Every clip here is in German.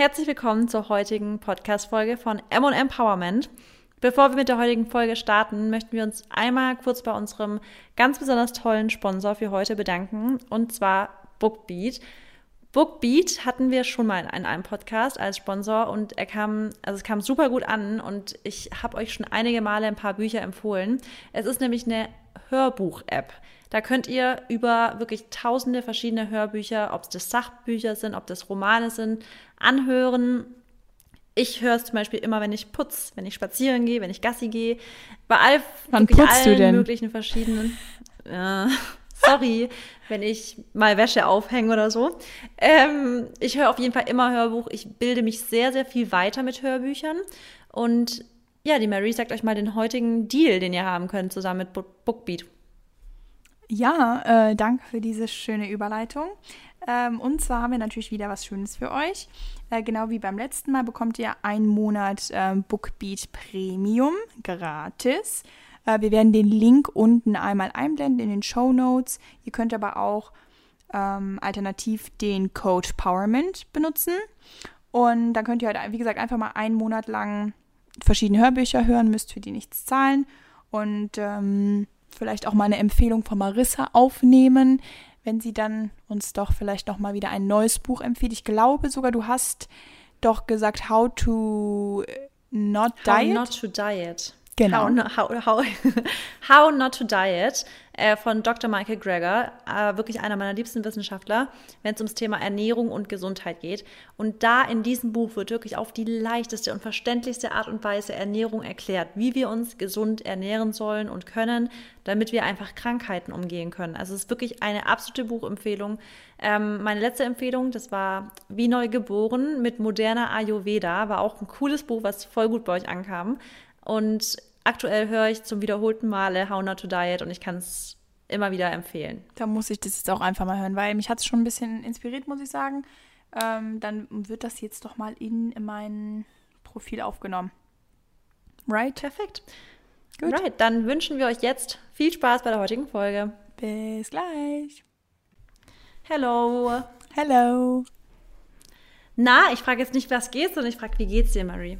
Herzlich willkommen zur heutigen Podcast-Folge von M Empowerment. Bevor wir mit der heutigen Folge starten, möchten wir uns einmal kurz bei unserem ganz besonders tollen Sponsor für heute bedanken, und zwar Bookbeat. Bookbeat hatten wir schon mal in einem Podcast als Sponsor und er kam, also es kam super gut an und ich habe euch schon einige Male ein paar Bücher empfohlen. Es ist nämlich eine Hörbuch-App. Da könnt ihr über wirklich tausende verschiedene Hörbücher, ob es das Sachbücher sind, ob das Romane sind, anhören. Ich höre es zum Beispiel immer, wenn ich putz, wenn ich spazieren gehe, wenn ich Gassi gehe. Bei all, Wann putzt allen du denn? möglichen verschiedenen. Äh, sorry, wenn ich mal Wäsche aufhänge oder so. Ähm, ich höre auf jeden Fall immer Hörbuch. Ich bilde mich sehr, sehr viel weiter mit Hörbüchern. Und ja, die Mary sagt euch mal den heutigen Deal, den ihr haben könnt, zusammen mit Bookbeat. Ja, äh, danke für diese schöne Überleitung. Ähm, und zwar haben wir natürlich wieder was Schönes für euch. Äh, genau wie beim letzten Mal bekommt ihr einen Monat äh, Bookbeat Premium gratis. Äh, wir werden den Link unten einmal einblenden in den Show Notes. Ihr könnt aber auch ähm, alternativ den Code Powerment benutzen. Und dann könnt ihr halt, wie gesagt, einfach mal einen Monat lang verschiedene Hörbücher hören, müsst für die nichts zahlen. Und ähm, vielleicht auch mal eine Empfehlung von Marissa aufnehmen, wenn sie dann uns doch vielleicht noch mal wieder ein neues Buch empfiehlt. Ich glaube sogar, du hast doch gesagt, How to Not How Diet. not to diet. Genau. How, how, how, Not to Diet äh, von Dr. Michael Greger, äh, wirklich einer meiner liebsten Wissenschaftler, wenn es ums Thema Ernährung und Gesundheit geht. Und da in diesem Buch wird wirklich auf die leichteste und verständlichste Art und Weise Ernährung erklärt, wie wir uns gesund ernähren sollen und können, damit wir einfach Krankheiten umgehen können. Also es ist wirklich eine absolute Buchempfehlung. Ähm, meine letzte Empfehlung, das war Wie neu geboren mit moderner Ayurveda, war auch ein cooles Buch, was voll gut bei euch ankam. Und aktuell höre ich zum wiederholten Male How Not to Diet und ich kann es immer wieder empfehlen. Da muss ich das jetzt auch einfach mal hören, weil mich hat es schon ein bisschen inspiriert, muss ich sagen. Ähm, dann wird das jetzt doch mal in mein Profil aufgenommen. Right? Perfekt. Gut. Right, dann wünschen wir euch jetzt viel Spaß bei der heutigen Folge. Bis gleich. Hello. Hello. Na, ich frage jetzt nicht, was geht, sondern ich frage, wie geht's dir, Marie?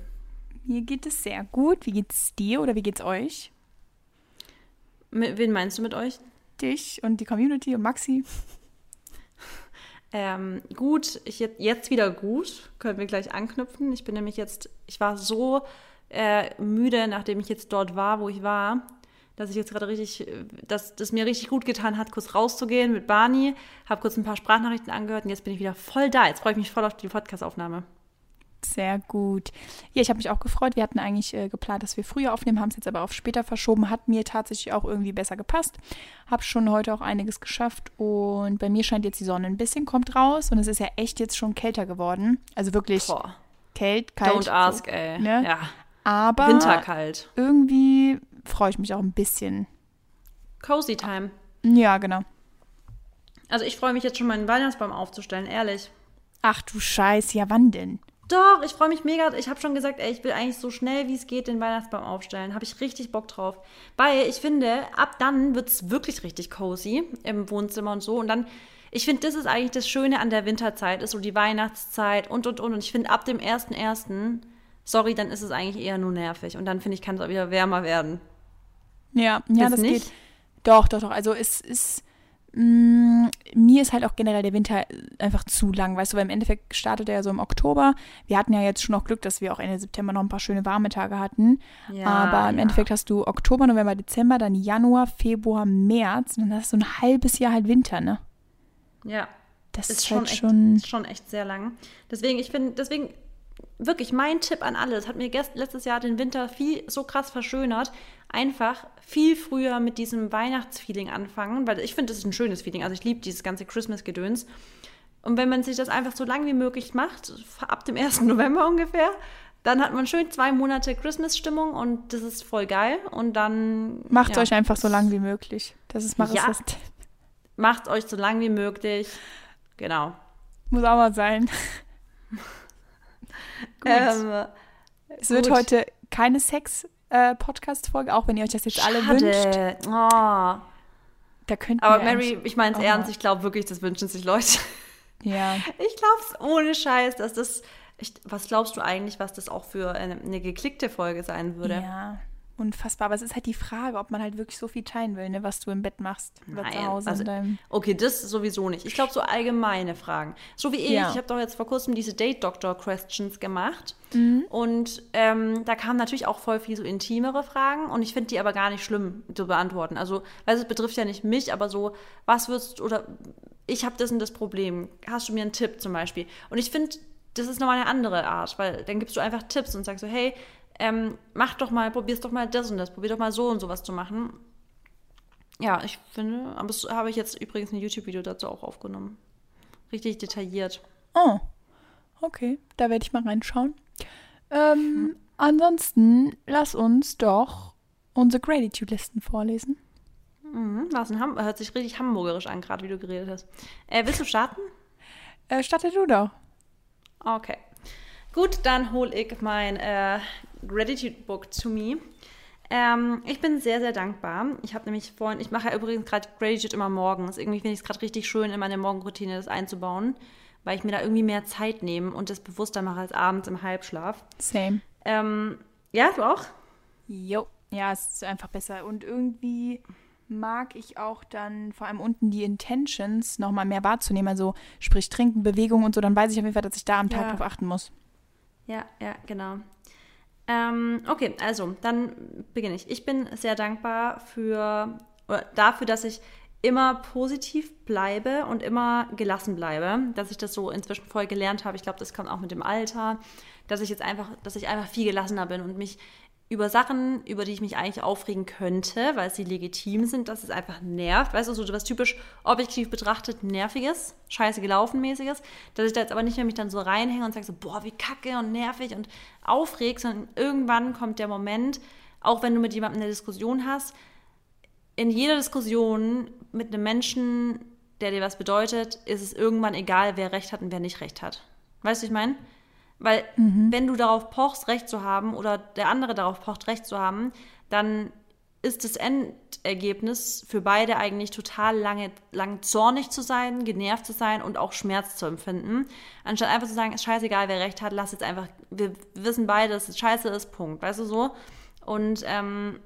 Mir geht es sehr gut. Wie geht's dir oder wie geht's euch? Mit, wen meinst du mit euch? Dich und die Community und Maxi? Ähm, gut, ich jetzt, wieder gut. Können wir gleich anknüpfen. Ich bin nämlich jetzt, ich war so äh, müde, nachdem ich jetzt dort war, wo ich war, dass ich jetzt gerade richtig, äh, dass das mir richtig gut getan hat, kurz rauszugehen mit Barney. Habe kurz ein paar Sprachnachrichten angehört und jetzt bin ich wieder voll da. Jetzt freue ich mich voll auf die Podcast-Aufnahme. Sehr gut. Ja, ich habe mich auch gefreut. Wir hatten eigentlich äh, geplant, dass wir früher aufnehmen, haben es jetzt aber auf später verschoben. Hat mir tatsächlich auch irgendwie besser gepasst. Habe schon heute auch einiges geschafft und bei mir scheint jetzt die Sonne ein bisschen, kommt raus und es ist ja echt jetzt schon kälter geworden. Also wirklich Boah. kalt, kalt. Don't ask, ey. ne? Ja. Aber Winterkalt. irgendwie freue ich mich auch ein bisschen. Cozy Time. Ja, genau. Also ich freue mich jetzt schon, meinen Weihnachtsbaum aufzustellen, ehrlich. Ach du Scheiß, ja wann denn? Doch, ich freue mich mega. Ich habe schon gesagt, ey, ich will eigentlich so schnell wie es geht den Weihnachtsbaum aufstellen. Habe ich richtig Bock drauf. Weil ich finde, ab dann wird es wirklich richtig cozy im Wohnzimmer und so. Und dann, ich finde, das ist eigentlich das Schöne an der Winterzeit, ist so die Weihnachtszeit und und und. Und ich finde, ab dem 1.1., sorry, dann ist es eigentlich eher nur nervig. Und dann finde ich, kann es auch wieder wärmer werden. Ja, ja, Das das, nicht? geht. Doch, doch, doch. Also es ist. Mh, mir ist halt auch generell der Winter einfach zu lang, weißt du, weil im Endeffekt startet er ja so im Oktober. Wir hatten ja jetzt schon noch Glück, dass wir auch Ende September noch ein paar schöne warme Tage hatten. Ja, Aber im ja. Endeffekt hast du Oktober, November, Dezember, dann Januar, Februar, März und dann hast du ein halbes Jahr halt Winter, ne? Ja. Das ist ist, schon, halt echt, schon. ist schon echt sehr lang. Deswegen, ich finde, deswegen wirklich mein Tipp an alle. Es hat mir gest letztes Jahr den Winter viel so krass verschönert. Einfach viel früher mit diesem Weihnachtsfeeling anfangen, weil ich finde, das ist ein schönes Feeling. Also ich liebe dieses ganze Christmas-Gedöns. Und wenn man sich das einfach so lang wie möglich macht, ab dem 1. November ungefähr, dann hat man schön zwei Monate Christmas-Stimmung und das ist voll geil. Und dann Macht ja, euch einfach so lang wie möglich. Das ist Marissas Ja. Tipp. macht euch so lang wie möglich. Genau. Muss auch mal sein. Gut. Ähm, es wird gut. heute keine Sex-Podcast-Folge, auch wenn ihr euch das jetzt alle wünscht. Schade. Oh. Da könnt Aber Mary, ich meine es auch ernst, ich glaube wirklich, das wünschen sich Leute. Ja. Ich glaube es ohne Scheiß, dass das ich, was glaubst du eigentlich, was das auch für eine, eine geklickte Folge sein würde? Ja, unfassbar. Aber es ist halt die Frage, ob man halt wirklich so viel teilen will, ne, was du im Bett machst oder Nein, zu Hause also. Okay, das sowieso nicht. Ich glaube, so allgemeine Fragen. So wie ich. Ja. Ich habe doch jetzt vor kurzem diese Date-Doctor-Questions gemacht. Mhm. Und ähm, da kamen natürlich auch voll viel so intimere Fragen. Und ich finde die aber gar nicht schlimm zu beantworten. Also, weil es betrifft ja nicht mich, aber so, was würdest du, oder ich habe das und das Problem. Hast du mir einen Tipp zum Beispiel? Und ich finde, das ist nochmal eine andere Art, weil dann gibst du einfach Tipps und sagst so, hey, ähm, mach doch mal, probier's doch mal das und das, probier doch mal so und sowas zu machen. Ja, ich finde, aber das habe ich jetzt übrigens ein YouTube-Video dazu auch aufgenommen. Richtig detailliert. Oh, okay, da werde ich mal reinschauen. Ähm, ansonsten lass uns doch unsere Gratitude-Listen vorlesen. Mhm, was in Ham hört sich richtig hamburgerisch an, gerade wie du geredet hast. Äh, willst du starten? Äh, statte du doch. Okay. Gut, dann hole ich mein äh, Gratitude Book to me. Ähm, ich bin sehr, sehr dankbar. Ich habe nämlich vorhin, ich mache ja übrigens gerade Gratitude immer morgens. Irgendwie finde ich es gerade richtig schön, in meine Morgenroutine das einzubauen, weil ich mir da irgendwie mehr Zeit nehme und das bewusster mache als abends im Halbschlaf. Same. Ähm, ja, du auch? Jo. Ja, es ist einfach besser. Und irgendwie mag ich auch dann vor allem unten die Intentions nochmal mehr wahrzunehmen. Also sprich Trinken, Bewegung und so, dann weiß ich auf jeden Fall, dass ich da am Tag Ja. drauf achten muss. Ja, ja, genau. Ähm, okay, also dann beginne ich. Ich bin sehr dankbar für dafür, dass ich immer positiv bleibe und immer gelassen bleibe, dass ich das so inzwischen voll gelernt habe. Ich glaube, das kommt auch mit dem Alter, dass ich jetzt einfach, dass ich einfach viel gelassener bin und mich über Sachen, über die ich mich eigentlich aufregen könnte, weil sie legitim sind, dass es einfach nervt. Weißt du, so was typisch objektiv betrachtet nerviges, scheiße gelaufen mäßiges, dass ich da jetzt aber nicht mehr mich dann so reinhänge und sage so, boah, wie kacke und nervig und aufreg, sondern irgendwann kommt der Moment, auch wenn du mit jemandem eine Diskussion hast, in jeder Diskussion mit einem Menschen, der dir was bedeutet, ist es irgendwann egal, wer Recht hat und wer nicht Recht hat. Weißt du, ich meine? Weil wenn du darauf pochst, Recht zu haben oder der andere darauf pocht, Recht zu haben, dann ist das Endergebnis für beide eigentlich total lange, lang zornig zu sein, genervt zu sein und auch Schmerz zu empfinden. Anstatt einfach zu sagen, ist scheißegal, wer Recht hat, lass jetzt einfach, wir wissen beide, dass es scheiße ist, Punkt. Weißt du so? Und ähm,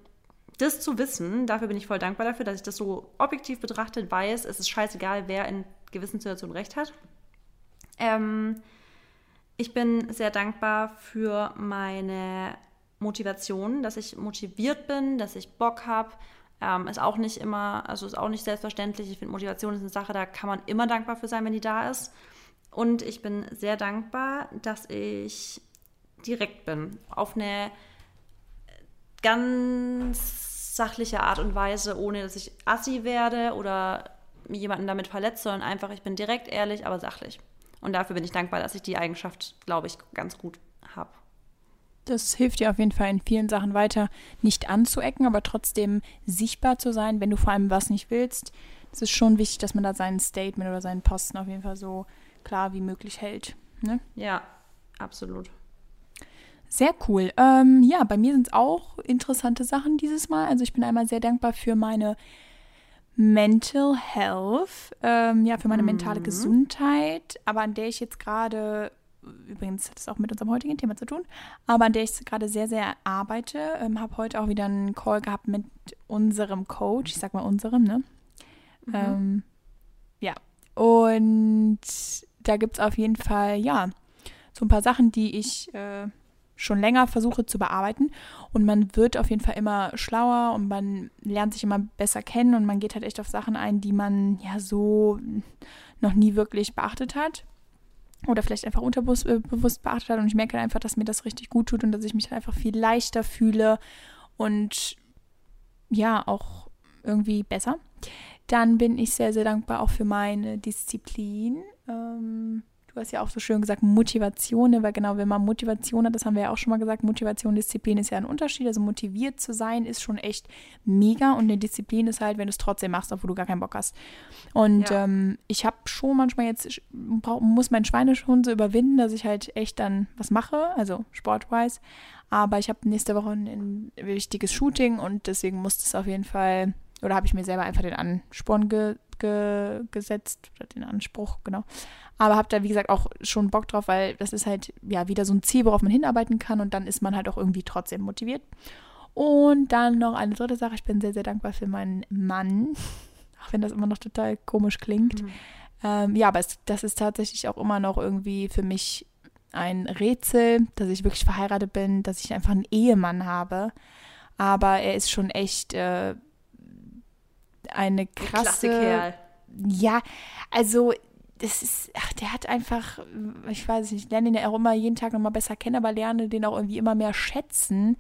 das zu wissen, dafür bin ich voll dankbar dafür, dass ich das so objektiv betrachtet weiß, es ist scheißegal, wer in gewissen Situationen Recht hat. Ähm, ich bin sehr dankbar für meine Motivation, dass ich motiviert bin, dass ich Bock habe. Ähm, ist auch nicht immer, also ist auch nicht selbstverständlich. Ich finde, Motivation ist eine Sache, da kann man immer dankbar für sein, wenn die da ist. Und ich bin sehr dankbar, dass ich direkt bin. Auf eine ganz sachliche Art und Weise, ohne dass ich assi werde oder jemanden damit verletze, sondern einfach, ich bin direkt, ehrlich, aber sachlich. Und dafür bin ich dankbar, dass ich die Eigenschaft, glaube ich, ganz gut habe. Das hilft dir auf jeden Fall in vielen Sachen weiter, nicht anzuecken, aber trotzdem sichtbar zu sein, wenn du vor allem was nicht willst. Es ist schon wichtig, dass man da sein Statement oder seinen Posten auf jeden Fall so klar wie möglich hält. Ne? Ja, absolut. Sehr cool. Ähm, ja, bei mir sind es auch interessante Sachen dieses Mal. Also ich bin einmal sehr dankbar für meine Mental Health, ähm, ja, für meine mentale Gesundheit, aber an der ich jetzt gerade, übrigens hat es auch mit unserem heutigen Thema zu tun, aber an der ich gerade sehr, sehr arbeite. Ähm, habe heute auch wieder einen Call gehabt mit unserem Coach, ich sag mal unserem, ne? Ähm, ja, und da gibt es auf jeden Fall, ja, so ein paar Sachen, die ich äh, schon länger versuche zu bearbeiten. Und man wird auf jeden Fall immer schlauer und man lernt sich immer besser kennen und man geht halt echt auf Sachen ein, die man ja so noch nie wirklich beachtet hat. Oder vielleicht einfach unterbewusst äh, beachtet hat. Und ich merke halt einfach, dass mir das richtig gut tut und dass ich mich halt einfach viel leichter fühle und ja, auch irgendwie besser. Dann bin ich sehr, sehr dankbar auch für meine Disziplin. Ähm, du hast ja auch so schön gesagt, Motivation, ne? weil genau, wenn man Motivation hat, das haben wir ja auch schon mal gesagt, Motivation, Disziplin ist ja ein Unterschied. Also motiviert zu sein ist schon echt mega und eine Disziplin ist halt, wenn du es trotzdem machst, obwohl du gar keinen Bock hast. Und Ja. ähm, ich habe schon manchmal jetzt, brauch, muss mein Schweinehund so überwinden, dass ich halt echt dann was mache, also sportwise. Aber ich habe nächste Woche ein, ein wichtiges Shooting und deswegen muss das auf jeden Fall oder habe ich mir selber einfach den Ansporn ge, ge, gesetzt, oder den Anspruch, genau. Aber habe da, wie gesagt, auch schon Bock drauf, weil das ist halt ja wieder so ein Ziel, worauf man hinarbeiten kann und dann ist man halt auch irgendwie trotzdem motiviert. Und dann noch eine dritte Sache, ich bin sehr, sehr dankbar für meinen Mann, auch wenn das immer noch total komisch klingt. Mhm. Ähm, ja, aber es, das ist tatsächlich auch immer noch irgendwie für mich ein Rätsel, dass ich wirklich verheiratet bin, dass ich einfach einen Ehemann habe. Aber er ist schon echt äh, eine krasse. Kerl. Ja, also das ist, ach, der hat einfach, ich weiß nicht, ich lerne ihn ja auch immer jeden Tag nochmal besser kennen, aber lerne den auch irgendwie immer mehr schätzen,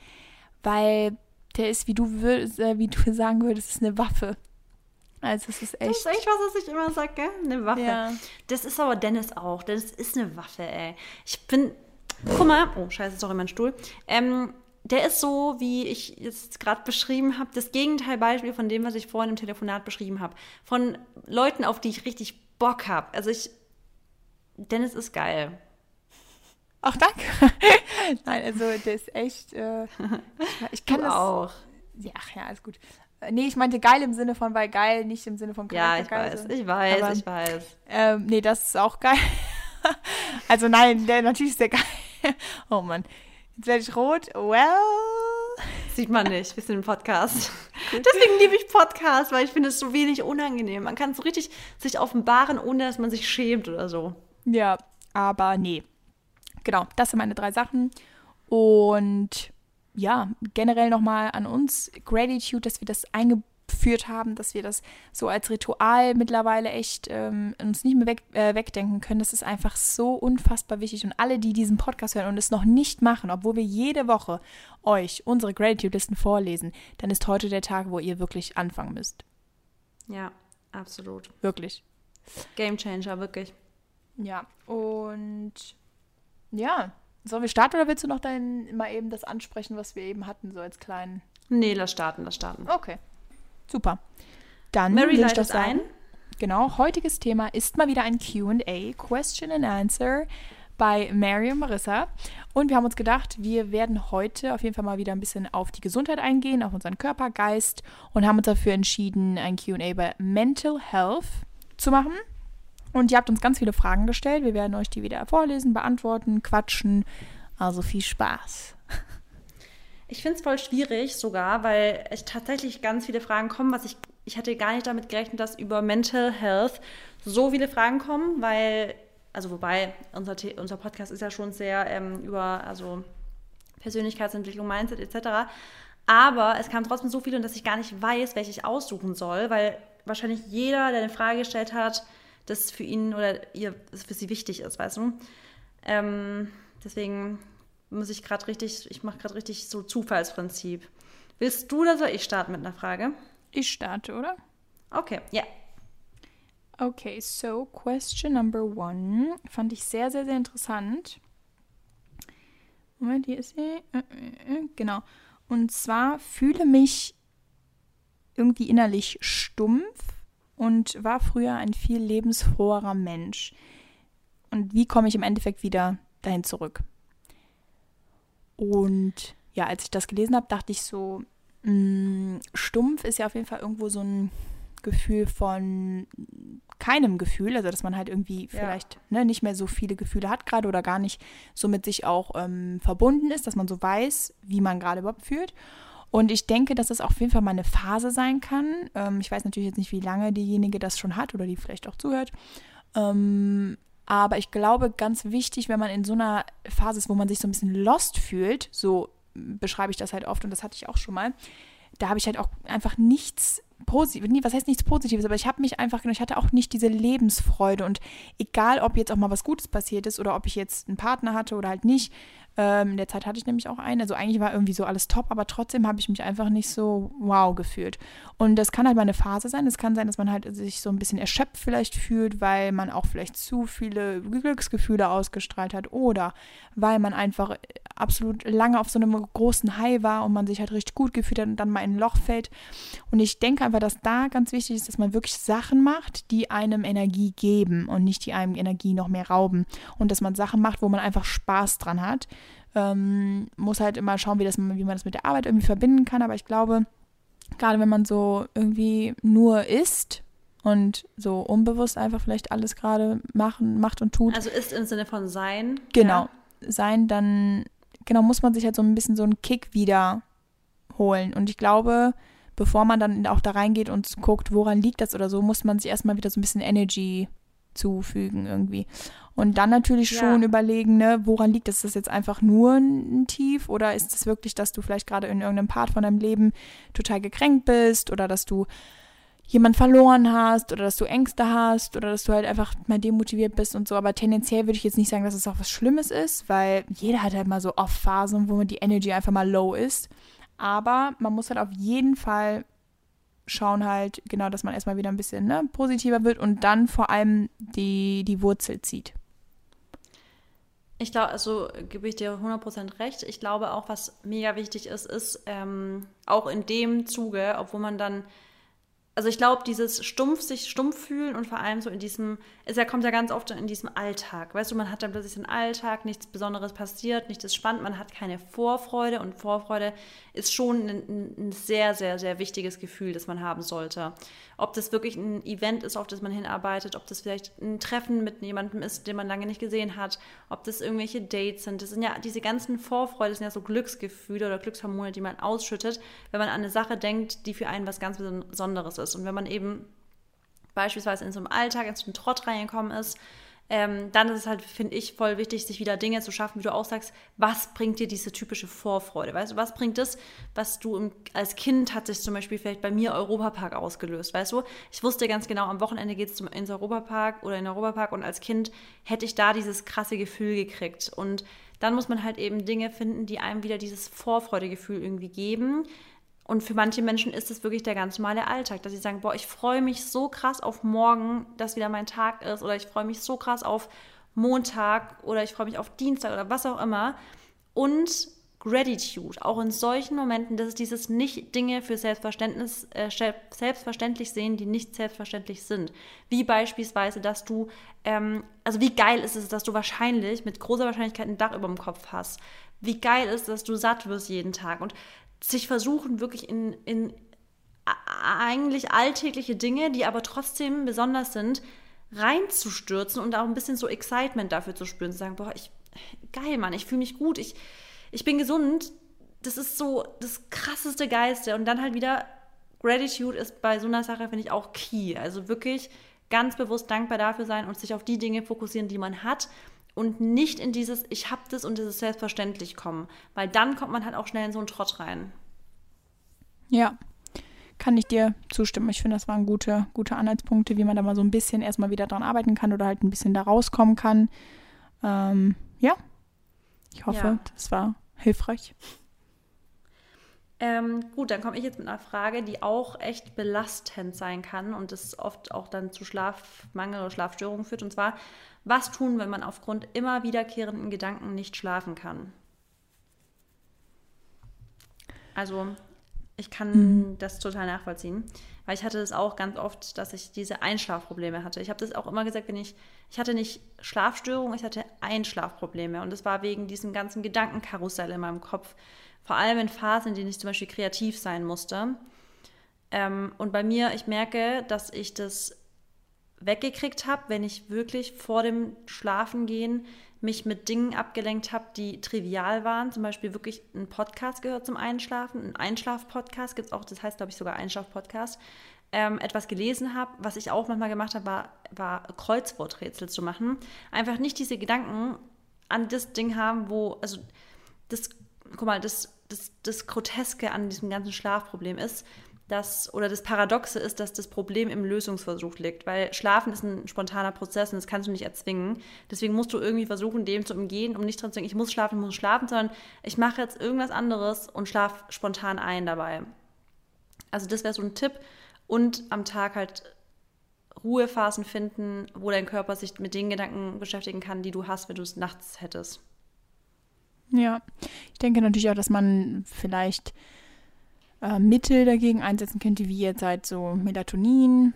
weil der ist, wie du, würdest, äh, wie du sagen würdest, ist eine Waffe. Also es ist echt. Das ist echt was, was ich immer sage, gell? Eine Waffe. Ja. Das ist aber Dennis auch. Das ist eine Waffe, ey. Ich bin. Guck mal. Oh, scheiße, in mein Stuhl. Ähm, der ist so, wie ich jetzt gerade beschrieben habe, das Gegenteilbeispiel von dem, was ich vorhin im Telefonat beschrieben habe. Von Leuten, auf die ich richtig Bock habe. Also ich. Dennis ist geil. Ach, danke. Nein, also der ist echt. Äh, ich kann du das auch. Ja, ach ja, alles gut. Äh, nee, ich meinte geil im Sinne von, weil geil, nicht im Sinne von Ja, ich weiß, sind. ich weiß, Aber, ich weiß. Ähm, nee, das ist auch geil. also nein, der natürlich ist der geil. oh Mann. Jetzt werde ich rot. Well. Sieht man nicht, wir sind im Podcast. Deswegen liebe ich Podcast, weil ich finde es so wenig unangenehm. Man kann so richtig sich offenbaren, ohne dass man sich schämt oder so. Ja, aber nee. Genau, das sind meine drei Sachen. Und ja, generell nochmal an uns Gratitude, dass wir das eingeführt haben, dass wir das so als Ritual mittlerweile echt ähm, uns nicht mehr weg, äh, wegdenken können. Das ist einfach so unfassbar wichtig. Und alle, die diesen Podcast hören und es noch nicht machen, obwohl wir jede Woche euch unsere Gratitude-Listen vorlesen, dann ist heute der Tag, wo ihr wirklich anfangen müsst. Ja, absolut. Wirklich. Game Changer, wirklich. Ja, und ja, Sollen wir starten oder willst du noch dein, mal eben das ansprechen, was wir eben hatten, so als kleinen? Nee, lass starten, lass starten. Okay. Super. Dann Mary ich das ein. Genau, heutiges Thema ist mal wieder ein QA, Question and Answer bei Mary und Marissa. Und wir haben uns gedacht, wir werden heute auf jeden Fall mal wieder ein bisschen auf die Gesundheit eingehen, auf unseren Körper, Geist und haben uns dafür entschieden, ein QA bei Mental Health zu machen. Und ihr habt uns ganz viele Fragen gestellt. Wir werden euch die wieder vorlesen, beantworten, quatschen. Also viel Spaß. Ich finde es voll schwierig sogar, weil ich tatsächlich ganz viele Fragen kommen, was ich, ich hatte gar nicht damit gerechnet, dass über Mental Health so viele Fragen kommen, weil, also wobei, unser, unser Podcast ist ja schon sehr ähm, über, also Persönlichkeitsentwicklung, Mindset etc. Aber es kamen trotzdem so viele, dass ich gar nicht weiß, welche ich aussuchen soll, weil wahrscheinlich jeder, der eine Frage gestellt hat, das für ihn oder ihr für sie wichtig ist, weißt du? Ähm, deswegen muss ich gerade richtig, ich mache gerade richtig so Zufallsprinzip. Willst du oder soll ich starten mit einer Frage? Ich starte, oder? Okay, ja. Yeah. Okay, so question number one fand ich sehr, sehr, sehr interessant. Moment, hier ist sie. Äh, äh, äh, genau. Und zwar fühle mich irgendwie innerlich stumpf und war früher ein viel lebensfroherer Mensch. Und wie komme ich im Endeffekt wieder dahin zurück? Und ja, als ich das gelesen habe, dachte ich so, mh, mm, stumpf ist ja auf jeden Fall irgendwo so ein Gefühl von keinem Gefühl, also dass man halt irgendwie ja. vielleicht ne, nicht mehr so viele Gefühle hat gerade oder gar nicht so mit sich auch ähm, verbunden ist, dass man so weiß, wie man gerade überhaupt fühlt. Und ich denke, dass es auf jeden Fall mal eine Phase sein kann. Ähm, ich weiß natürlich jetzt nicht, wie lange diejenige das schon hat oder die vielleicht auch zuhört. Ähm, aber ich glaube, ganz wichtig, wenn man in so einer Phase ist, wo man sich so ein bisschen lost fühlt, so beschreibe ich das halt oft und das hatte ich auch schon mal, da habe ich halt auch einfach nichts Positives, was heißt nichts Positives, aber ich habe mich einfach, ich hatte auch nicht diese Lebensfreude und egal, ob jetzt auch mal was Gutes passiert ist oder ob ich jetzt einen Partner hatte oder halt nicht, ähm, in der Zeit hatte ich nämlich auch einen. Also eigentlich war irgendwie so alles top, aber trotzdem habe ich mich einfach nicht so wow gefühlt. Und das kann halt mal eine Phase sein. Es kann sein, dass man halt sich so ein bisschen erschöpft vielleicht fühlt, weil man auch vielleicht zu viele Glücksgefühle ausgestrahlt hat oder weil man einfach absolut lange auf so einem großen High war und man sich halt richtig gut gefühlt hat und dann mal in ein Loch fällt. Und ich denke einfach, dass da ganz wichtig ist, dass man wirklich Sachen macht, die einem Energie geben und nicht die einem Energie noch mehr rauben. Und dass man Sachen macht, wo man einfach Spaß dran hat. Ähm, muss halt immer schauen, wie, das, wie man das mit der Arbeit irgendwie verbinden kann. Aber ich glaube, gerade wenn man so irgendwie nur isst und so unbewusst einfach vielleicht alles gerade machen, macht und tut. Also ist im Sinne von sein. Genau. Ja. Sein, dann genau muss man sich halt so ein bisschen so einen Kick wieder holen. Und ich glaube, bevor man dann auch da reingeht und guckt, woran liegt das oder so, muss man sich erstmal wieder so ein bisschen Energy zufügen irgendwie. Und dann natürlich schon ja. überlegen, ne, woran liegt das? Ist das jetzt einfach nur ein Tief oder ist es wirklich, dass du vielleicht gerade in irgendeinem Part von deinem Leben total gekränkt bist oder dass du jemand verloren hast oder dass du Ängste hast oder dass du halt einfach mal demotiviert bist und so. Aber tendenziell würde ich jetzt nicht sagen, dass es auch was Schlimmes ist, weil jeder hat halt mal so Off-Phasen, wo die Energy einfach mal low ist. Aber man muss halt auf jeden Fall schauen halt, genau, dass man erstmal wieder ein bisschen ne, positiver wird und dann vor allem die, die Wurzel zieht. Ich glaube, also gebe ich dir 100% recht. Ich glaube auch, was mega wichtig ist, ist ähm, auch in dem Zuge, obwohl man dann also ich glaube, dieses stumpf, sich stumpf fühlen und vor allem so in diesem, es kommt ja ganz oft in diesem Alltag. Weißt du, man hat dann plötzlich den Alltag, nichts Besonderes passiert, nichts ist spannend, man hat keine Vorfreude und Vorfreude ist schon ein, ein, sehr, sehr, sehr wichtiges Gefühl, das man haben sollte. Ob das wirklich ein Event ist, auf das man hinarbeitet, ob das vielleicht ein Treffen mit jemandem ist, den man lange nicht gesehen hat, ob das irgendwelche Dates sind. Das sind ja diese ganzen Vorfreude, das sind ja so Glücksgefühle oder Glückshormone, die man ausschüttet, wenn man an eine Sache denkt, die für einen was ganz Besonderes ist. Und wenn man eben beispielsweise in so einem Alltag, in so einen Trott reingekommen ist, ähm, dann ist es halt, finde ich, voll wichtig, sich wieder Dinge zu schaffen, wie du auch sagst, was bringt dir diese typische Vorfreude? Weißt du, was bringt das, was du im, als Kind hat sich zum Beispiel vielleicht bei mir Europapark ausgelöst, weißt du? Ich wusste ganz genau, am Wochenende geht es ins Europapark oder in den Europapark und als Kind hätte ich da dieses krasse Gefühl gekriegt und dann muss man halt eben Dinge finden, die einem wieder dieses Vorfreudegefühl irgendwie geben, und für manche Menschen ist es wirklich der ganz normale Alltag, dass sie sagen, boah, ich freue mich so krass auf morgen, dass wieder mein Tag ist, oder ich freue mich so krass auf Montag oder ich freue mich auf Dienstag oder was auch immer. Und Gratitude, auch in solchen Momenten, das ist dieses nicht Dinge für Selbstverständnis, äh, selbstverständlich sehen, die nicht selbstverständlich sind. Wie beispielsweise, dass du, ähm, also wie geil ist es, dass du wahrscheinlich mit großer Wahrscheinlichkeit ein Dach über dem Kopf hast. Wie geil ist, es, dass du satt wirst jeden Tag. Und sich versuchen, wirklich in, in eigentlich alltägliche Dinge, die aber trotzdem besonders sind, reinzustürzen und auch ein bisschen so Excitement dafür zu spüren, zu sagen, boah, ich, geil, Mann, ich fühle mich gut, ich, ich bin gesund, das ist so das krasseste Geiste und dann halt wieder Gratitude ist bei so einer Sache, finde ich, auch key, also wirklich ganz bewusst dankbar dafür sein und sich auf die Dinge fokussieren, die man hat und nicht in dieses Ich hab das und das ist selbstverständlich kommen, weil dann kommt man halt auch schnell in so einen Trott rein. Ja, kann ich dir zustimmen. Ich finde, das waren gute, gute Anhaltspunkte, wie man da mal so ein bisschen erstmal wieder dran arbeiten kann oder halt ein bisschen da rauskommen kann. Ähm, ja, ich hoffe, ja. das war hilfreich. Ähm, gut, dann komme ich jetzt mit einer Frage, die auch echt belastend sein kann und das oft auch dann zu Schlafmangel oder Schlafstörungen führt. Und zwar, was tun, wenn man aufgrund immer wiederkehrenden Gedanken nicht schlafen kann? Also, ich kann mhm. das total nachvollziehen, weil ich hatte das auch ganz oft, dass ich diese Einschlafprobleme hatte. Ich habe das auch immer gesagt, wenn ich, ich hatte nicht Schlafstörungen, ich hatte Einschlafprobleme und das war wegen diesem ganzen Gedankenkarussell in meinem Kopf. Vor allem in Phasen, in denen ich zum Beispiel kreativ sein musste. Ähm, und bei mir, ich merke, dass ich das weggekriegt habe, wenn ich wirklich vor dem Schlafengehen mich mit Dingen abgelenkt habe, die trivial waren. Zum Beispiel wirklich ein Podcast gehört zum Einschlafen, ein Einschlaf-Podcast gibt es auch, das heißt, glaube ich, sogar Einschlaf-Podcast. Ähm, etwas gelesen habe, was ich auch manchmal gemacht habe, war, war Kreuzworträtsel zu machen. Einfach nicht diese Gedanken an das Ding haben, wo, also das, guck mal, das, das, das Groteske an diesem ganzen Schlafproblem ist, dass, oder das Paradoxe ist, dass das Problem im Lösungsversuch liegt, weil Schlafen ist ein spontaner Prozess und das kannst du nicht erzwingen. Deswegen musst du irgendwie versuchen, dem zu umgehen, um nicht dran zu denken, ich muss schlafen, ich muss schlafen, sondern ich mache jetzt irgendwas anderes und schlaf spontan ein dabei. Also das wäre so ein Tipp. Und am Tag halt Ruhephasen finden, wo dein Körper sich mit den Gedanken beschäftigen kann, die du hast, wenn du es nachts hättest. Ja, ich denke natürlich auch, dass man vielleicht äh, Mittel dagegen einsetzen könnte, wie jetzt halt so Melatonin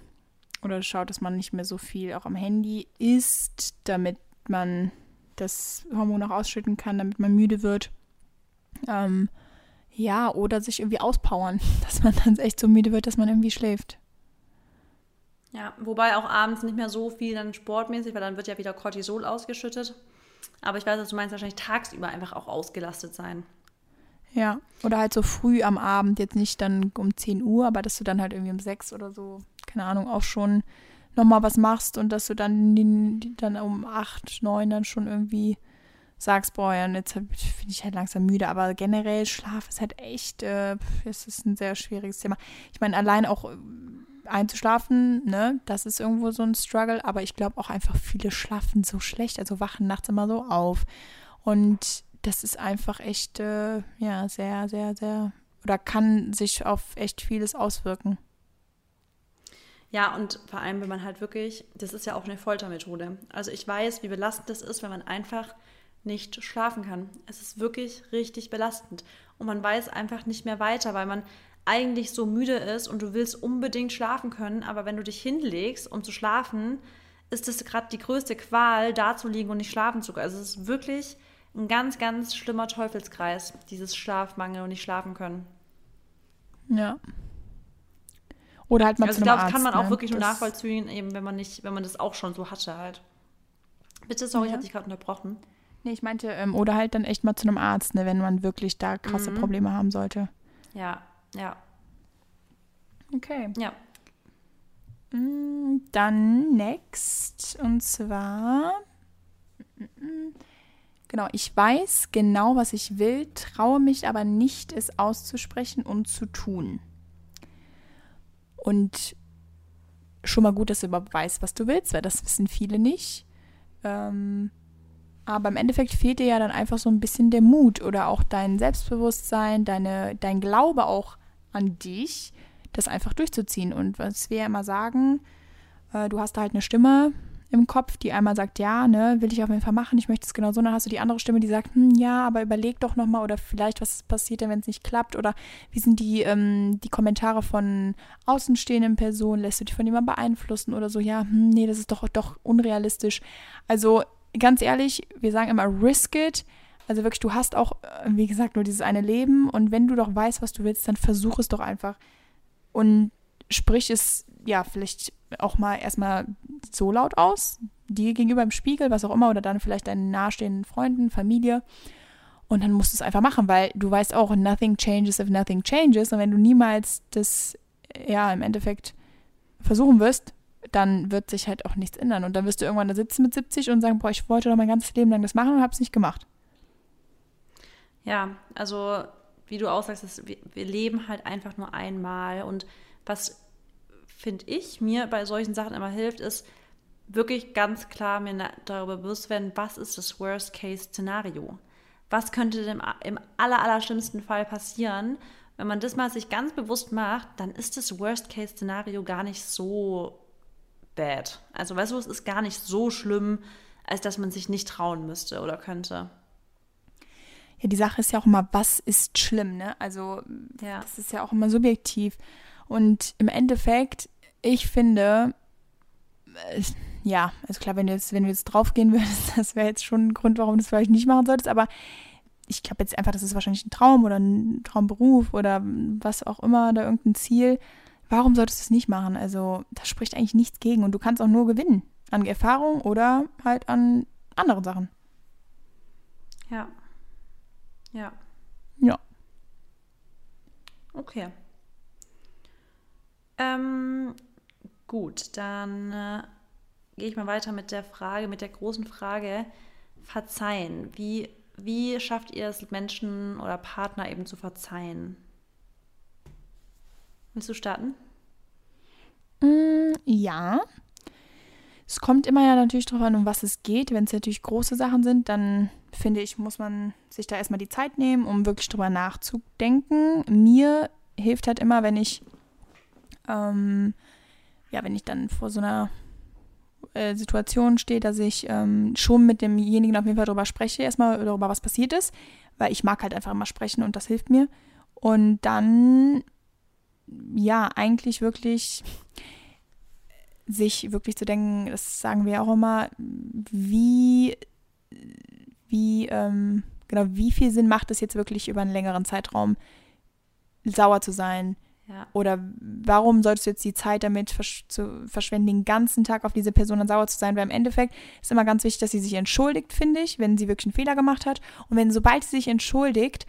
oder schaut, dass man nicht mehr so viel auch am Handy isst, damit man das Hormon auch ausschütten kann, damit man müde wird. Ähm, Ja, oder sich irgendwie auspowern, dass man dann echt so müde wird, dass man irgendwie schläft. Ja, wobei auch abends nicht mehr so viel dann sportmäßig, weil dann wird ja wieder Cortisol ausgeschüttet. Aber ich weiß, dass du meinst wahrscheinlich tagsüber einfach auch ausgelastet sein. Ja, oder halt so früh am Abend, jetzt nicht dann um 10 Uhr, aber dass du dann halt irgendwie um 6 oder so, keine Ahnung, auch schon nochmal was machst und dass du dann, dann um 8, 9 dann schon irgendwie sagst, boah, ja, jetzt bin ich halt langsam müde, aber generell Schlaf ist halt echt, äh, es ist ein sehr schwieriges Thema. Ich meine, allein auch äh, einzuschlafen, ne, das ist irgendwo so ein Struggle, aber ich glaube auch einfach viele schlafen so schlecht, also wachen nachts immer so auf. Und das ist einfach echt, äh, ja, sehr, sehr, sehr, oder kann sich auf echt vieles auswirken. Ja, und vor allem, wenn man halt wirklich, das ist ja auch eine Foltermethode. Also ich weiß, wie belastend das ist, wenn man einfach nicht schlafen kann. Es ist wirklich richtig belastend. Und man weiß einfach nicht mehr weiter, weil man eigentlich so müde ist und du willst unbedingt schlafen können, aber wenn du dich hinlegst, um zu schlafen, ist das gerade die größte Qual, da zu liegen und nicht schlafen zu können. Also es ist wirklich ein ganz, ganz schlimmer Teufelskreis, dieses Schlafmangel und nicht schlafen können. Ja. Oder halt mal also zu ich glaube, das kann man ne? auch wirklich das nur nachvollziehen, eben wenn man nicht, wenn man das auch schon so hatte halt. Bitte, sorry, ja. ich habe dich gerade unterbrochen. Nee, ich meinte, ähm, oder halt dann echt mal zu einem Arzt, ne, wenn man wirklich da krasse mhm. Probleme haben sollte. Ja, ja. Okay. Ja. Mm, dann next. Und zwar. Genau, ich weiß genau, was ich will, traue mich aber nicht, es auszusprechen und zu tun. Und schon mal gut, dass du überhaupt weißt, was du willst, weil das wissen viele nicht. Ähm, aber im Endeffekt fehlt dir ja dann einfach so ein bisschen der Mut oder auch dein Selbstbewusstsein, deine, dein Glaube auch an dich, das einfach durchzuziehen. Und was wir ja immer sagen, äh, du hast da halt eine Stimme im Kopf, die einmal sagt, ja, ne, will ich auf jeden Fall machen, ich möchte es genau so. Dann hast du die andere Stimme, die sagt, hm, ja, aber überleg doch nochmal oder vielleicht, was passiert denn, wenn es nicht klappt oder wie sind die, ähm, die Kommentare von außenstehenden Personen, lässt du dich von jemandem beeinflussen oder so, ja, hm, nee, das ist doch, doch unrealistisch. Also ganz ehrlich, wir sagen immer, risk it. Also wirklich, du hast auch, äh, wie gesagt, nur dieses eine Leben und wenn du doch weißt, was du willst, dann versuch es doch einfach. Und sprich es, ja, vielleicht auch mal erstmal so laut aus, dir gegenüber im Spiegel, was auch immer, oder dann vielleicht deinen nahestehenden Freunden, Familie. Und dann musst du es einfach machen, weil du weißt auch, nothing changes if nothing changes. Und wenn du niemals das, ja, im Endeffekt versuchen wirst, dann wird sich halt auch nichts ändern. Und dann wirst du irgendwann da sitzen mit 70 und sagen, boah, ich wollte doch mein ganzes Leben lang das machen und habe es nicht gemacht. Ja, also wie du auch sagst, wir leben halt einfach nur einmal. Und was finde ich, mir bei solchen Sachen immer hilft, ist wirklich ganz klar mir darüber bewusst werden, was ist das Worst-Case-Szenario? Was könnte denn im aller, aller schlimmsten Fall passieren? Wenn man das mal sich ganz bewusst macht, dann ist das Worst-Case-Szenario gar nicht so bad. Also weißt du, es ist gar nicht so schlimm, als dass man sich nicht trauen müsste oder könnte. Ja, die Sache ist ja auch immer, was ist schlimm, ne? Also ja. das ist ja auch immer subjektiv. Und im Endeffekt, ich finde, äh, ja, also klar, wenn du jetzt, wenn du jetzt draufgehen würdest, das wäre jetzt schon ein Grund, warum du es vielleicht nicht machen solltest, aber ich glaube jetzt einfach, das ist wahrscheinlich ein Traum oder ein Traumberuf oder was auch immer, da irgendein Ziel. Warum solltest du es nicht machen? Also, da spricht eigentlich nichts gegen und du kannst auch nur gewinnen. An Erfahrung oder halt an anderen Sachen. Ja. Ja. Ja. Okay. Ähm, gut, dann äh, gehe ich mal weiter mit der Frage, mit der großen Frage, verzeihen. Wie, wie schafft ihr es, Menschen oder Partner eben zu verzeihen? Willst du starten? Mm, ja. Es kommt immer ja natürlich darauf an, um was es geht. Wenn es natürlich große Sachen sind, dann finde ich, muss man sich da erstmal die Zeit nehmen, um wirklich drüber nachzudenken. Mir hilft halt immer, wenn ich ähm, ja, wenn ich dann vor so einer äh, Situation stehe, dass ich ähm, schon mit demjenigen auf jeden Fall darüber spreche, erstmal darüber, was passiert ist, weil ich mag halt einfach immer sprechen und das hilft mir. Und dann, ja, eigentlich wirklich sich wirklich zu denken, das sagen wir auch immer, wie, wie, ähm, genau, wie viel Sinn macht es jetzt wirklich über einen längeren Zeitraum sauer zu sein? Ja. Oder warum solltest du jetzt die Zeit damit versch verschwenden, den ganzen Tag auf diese Person sauer zu sein? Weil im Endeffekt ist immer ganz wichtig, dass sie sich entschuldigt, finde ich, wenn sie wirklich einen Fehler gemacht hat. Und wenn, sobald sie sich entschuldigt,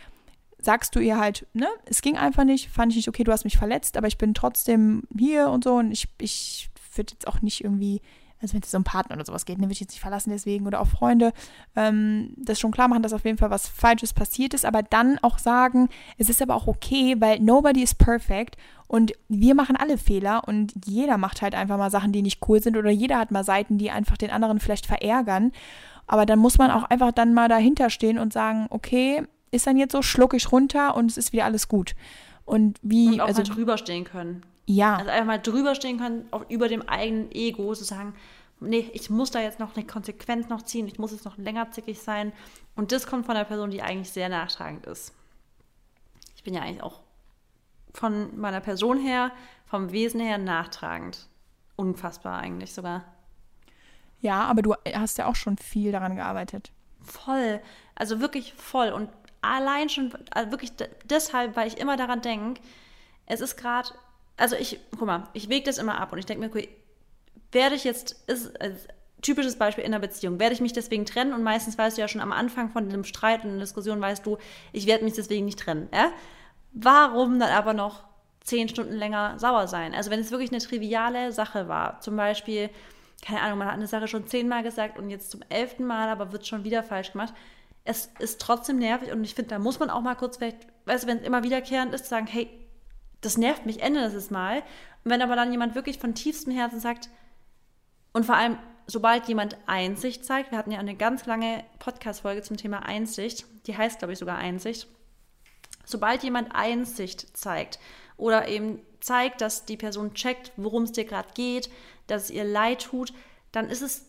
sagst du ihr halt, ne, es ging einfach nicht, fand ich nicht okay, du hast mich verletzt, aber ich bin trotzdem hier und so und ich, ich würde jetzt auch nicht irgendwie also wenn es um Partner oder sowas geht, ne, will ich jetzt nicht verlassen deswegen oder auch Freunde, ähm, das schon klar machen, dass auf jeden Fall was Falsches passiert ist, aber dann auch sagen, es ist aber auch okay, weil nobody is perfect und wir machen alle Fehler und jeder macht halt einfach mal Sachen, die nicht cool sind oder jeder hat mal Seiten, die einfach den anderen vielleicht verärgern. Aber dann muss man auch einfach dann mal dahinter stehen und sagen, okay, ist dann jetzt so, schluck ich runter und es ist wieder alles gut. Und wie. Und auch also, mal drüber stehen können. Ja. Also einfach mal drüber stehen können, auch über dem eigenen Ego, zu sagen, nee, ich muss da jetzt noch eine Konsequenz noch ziehen, ich muss jetzt noch länger zickig sein. Und das kommt von einer Person, die eigentlich sehr nachtragend ist. Ich bin ja eigentlich auch von meiner Person her, vom Wesen her nachtragend. Unfassbar eigentlich sogar. Ja, aber du hast ja auch schon viel daran gearbeitet. Voll. Also wirklich voll. Und allein schon, also wirklich deshalb, weil ich immer daran denke, es ist gerade also ich, guck mal, ich wege das immer ab und ich denke mir, okay, werde ich jetzt, ist, also typisches Beispiel in einer Beziehung, werde ich mich deswegen trennen und meistens weißt du ja schon am Anfang von dem Streit und der Diskussion, weißt du, ich werde mich deswegen nicht trennen. Ja? Warum dann aber noch zehn Stunden länger sauer sein? Also wenn es wirklich eine triviale Sache war, zum Beispiel, keine Ahnung, man hat eine Sache schon zehnmal gesagt und jetzt zum elften Mal, aber wird schon wieder falsch gemacht. Es ist trotzdem nervig und ich finde, da muss man auch mal kurz vielleicht, weißt du, wenn es immer wiederkehrend ist, sagen, hey, das nervt mich, ende das es mal. Und wenn aber dann jemand wirklich von tiefstem Herzen sagt, und vor allem, sobald jemand Einsicht zeigt, wir hatten ja eine ganz lange Podcast-Folge zum Thema Einsicht, die heißt, glaube ich, sogar Einsicht. Sobald jemand Einsicht zeigt oder eben zeigt, dass die Person checkt, worum es dir gerade geht, dass es ihr leid tut, dann ist es,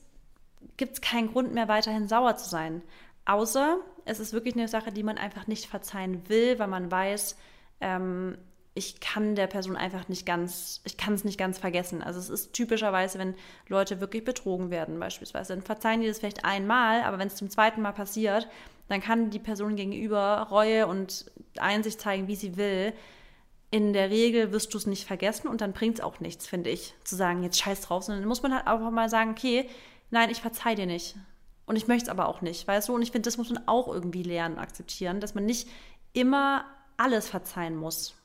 gibt es keinen Grund mehr, weiterhin sauer zu sein. Außer es ist wirklich eine Sache, die man einfach nicht verzeihen will, weil man weiß, ähm, ich kann der Person einfach nicht ganz, ich kann es nicht ganz vergessen. Also es ist typischerweise, wenn Leute wirklich betrogen werden beispielsweise, dann verzeihen die das vielleicht einmal, aber wenn es zum zweiten Mal passiert, dann kann die Person gegenüber Reue und Einsicht zeigen, wie sie will. In der Regel wirst du es nicht vergessen und dann bringt es auch nichts, finde ich, zu sagen, jetzt scheiß drauf, sondern dann muss man halt einfach mal sagen, okay, nein, ich verzeih dir nicht. Und ich möchte es aber auch nicht, weißt du? Und ich finde, das muss man auch irgendwie lernen, akzeptieren, dass man nicht immer alles verzeihen muss.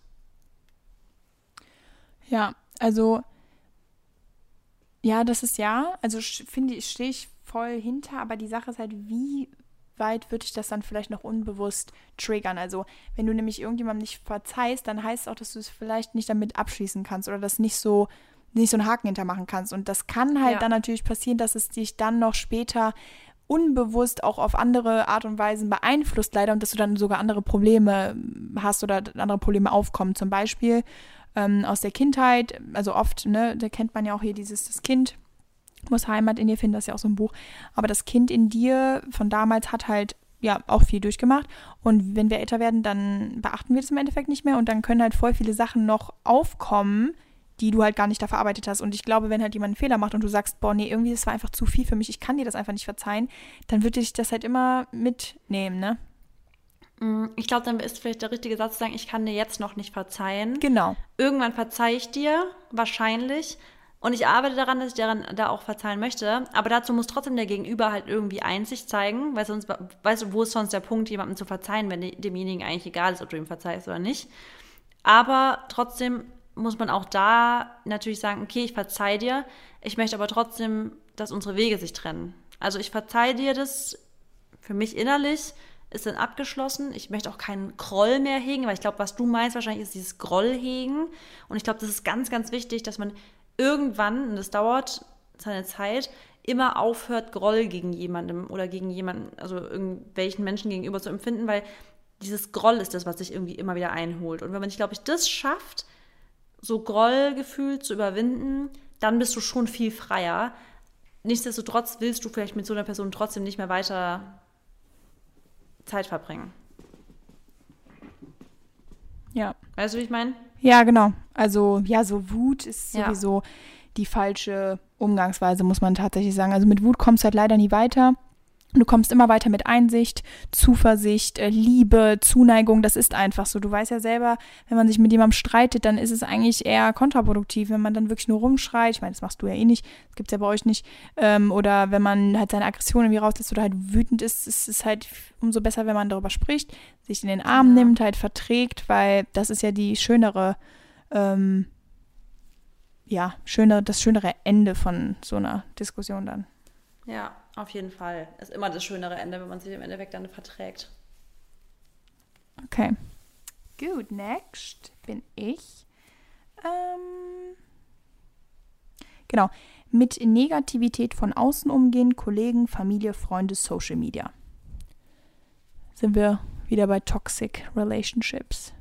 Ja, also ja, das ist ja, also finde ich, stehe ich voll hinter, aber die Sache ist halt, wie weit würde ich das dann vielleicht noch unbewusst triggern? Also, wenn du nämlich irgendjemandem nicht verzeihst, dann heißt es auch, dass du es vielleicht nicht damit abschließen kannst oder das nicht so nicht so einen Haken hintermachen kannst. Und das kann halt ja. dann natürlich passieren, dass es dich dann noch später unbewusst auch auf andere Art und Weisen beeinflusst, leider, und dass du dann sogar andere Probleme hast oder andere Probleme aufkommen. Zum Beispiel ähm, aus der Kindheit, also oft, ne, da kennt man ja auch hier dieses, das Kind muss Heimat in dir finden, das ist ja auch so ein Buch, aber das Kind in dir von damals hat halt ja auch viel durchgemacht und wenn wir älter werden, dann beachten wir das im Endeffekt nicht mehr und dann können halt voll viele Sachen noch aufkommen, die du halt gar nicht da verarbeitet hast. Und ich glaube, wenn halt jemand einen Fehler macht und du sagst, boah, nee, irgendwie, das war einfach zu viel für mich, ich kann dir das einfach nicht verzeihen, dann würde ich das halt immer mitnehmen, ne? Mm, ich glaube, dann ist vielleicht der richtige Satz zu sagen, ich kann dir jetzt noch nicht verzeihen. Genau. Irgendwann verzeihe ich dir, wahrscheinlich. Und ich arbeite daran, dass ich daran da auch verzeihen möchte. Aber dazu muss trotzdem der Gegenüber halt irgendwie Einsicht zeigen, weil sonst, weißt du, wo ist sonst der Punkt, jemandem zu verzeihen, wenn demjenigen eigentlich egal ist, ob du ihm verzeihst oder nicht. Aber trotzdem muss man auch da natürlich sagen, okay, ich verzeihe dir, ich möchte aber trotzdem, dass unsere Wege sich trennen. Also ich verzeihe dir das für mich innerlich, ist dann abgeschlossen. Ich möchte auch keinen Groll mehr hegen, weil ich glaube, was du meinst wahrscheinlich ist dieses Groll hegen. Und ich glaube, das ist ganz, ganz wichtig, dass man irgendwann, und das dauert seine Zeit, immer aufhört, Groll gegen jemandem oder gegen jemanden, also irgendwelchen Menschen gegenüber zu empfinden, weil dieses Groll ist das, was sich irgendwie immer wieder einholt. Und wenn man, glaube ich, das schafft, so Grollgefühl zu überwinden, dann bist du schon viel freier. Nichtsdestotrotz willst du vielleicht mit so einer Person trotzdem nicht mehr weiter Zeit verbringen. Ja. Weißt du, wie ich meine? Ja, genau. Also, ja, so Wut ist sowieso ja. die falsche Umgangsweise, muss man tatsächlich sagen. Also mit Wut kommst du halt leider nie weiter. Du kommst immer weiter mit Einsicht, Zuversicht, äh, Liebe, Zuneigung. Das ist einfach so. Du weißt ja selber, wenn man sich mit jemandem streitet, dann ist es eigentlich eher kontraproduktiv, wenn man dann wirklich nur rumschreit. Ich meine, das machst du ja eh nicht. Das gibt es ja bei euch nicht. Ähm, oder wenn man halt seine Aggression irgendwie rauslässt oder halt wütend ist, ist es halt umso besser, wenn man darüber spricht, sich in den Arm ja. nimmt, halt verträgt, weil das ist ja die schönere, ähm, ja, schöne, das schönere Ende von so einer Diskussion dann. Ja, auf jeden Fall. Ist immer das schönere Ende, wenn man sich im Endeffekt dann verträgt. Okay. Gut, next bin ich. Ähm, genau. Mit Negativität von außen umgehen, Kollegen, Familie, Freunde, Social Media. Sind wir wieder bei Toxic Relationships.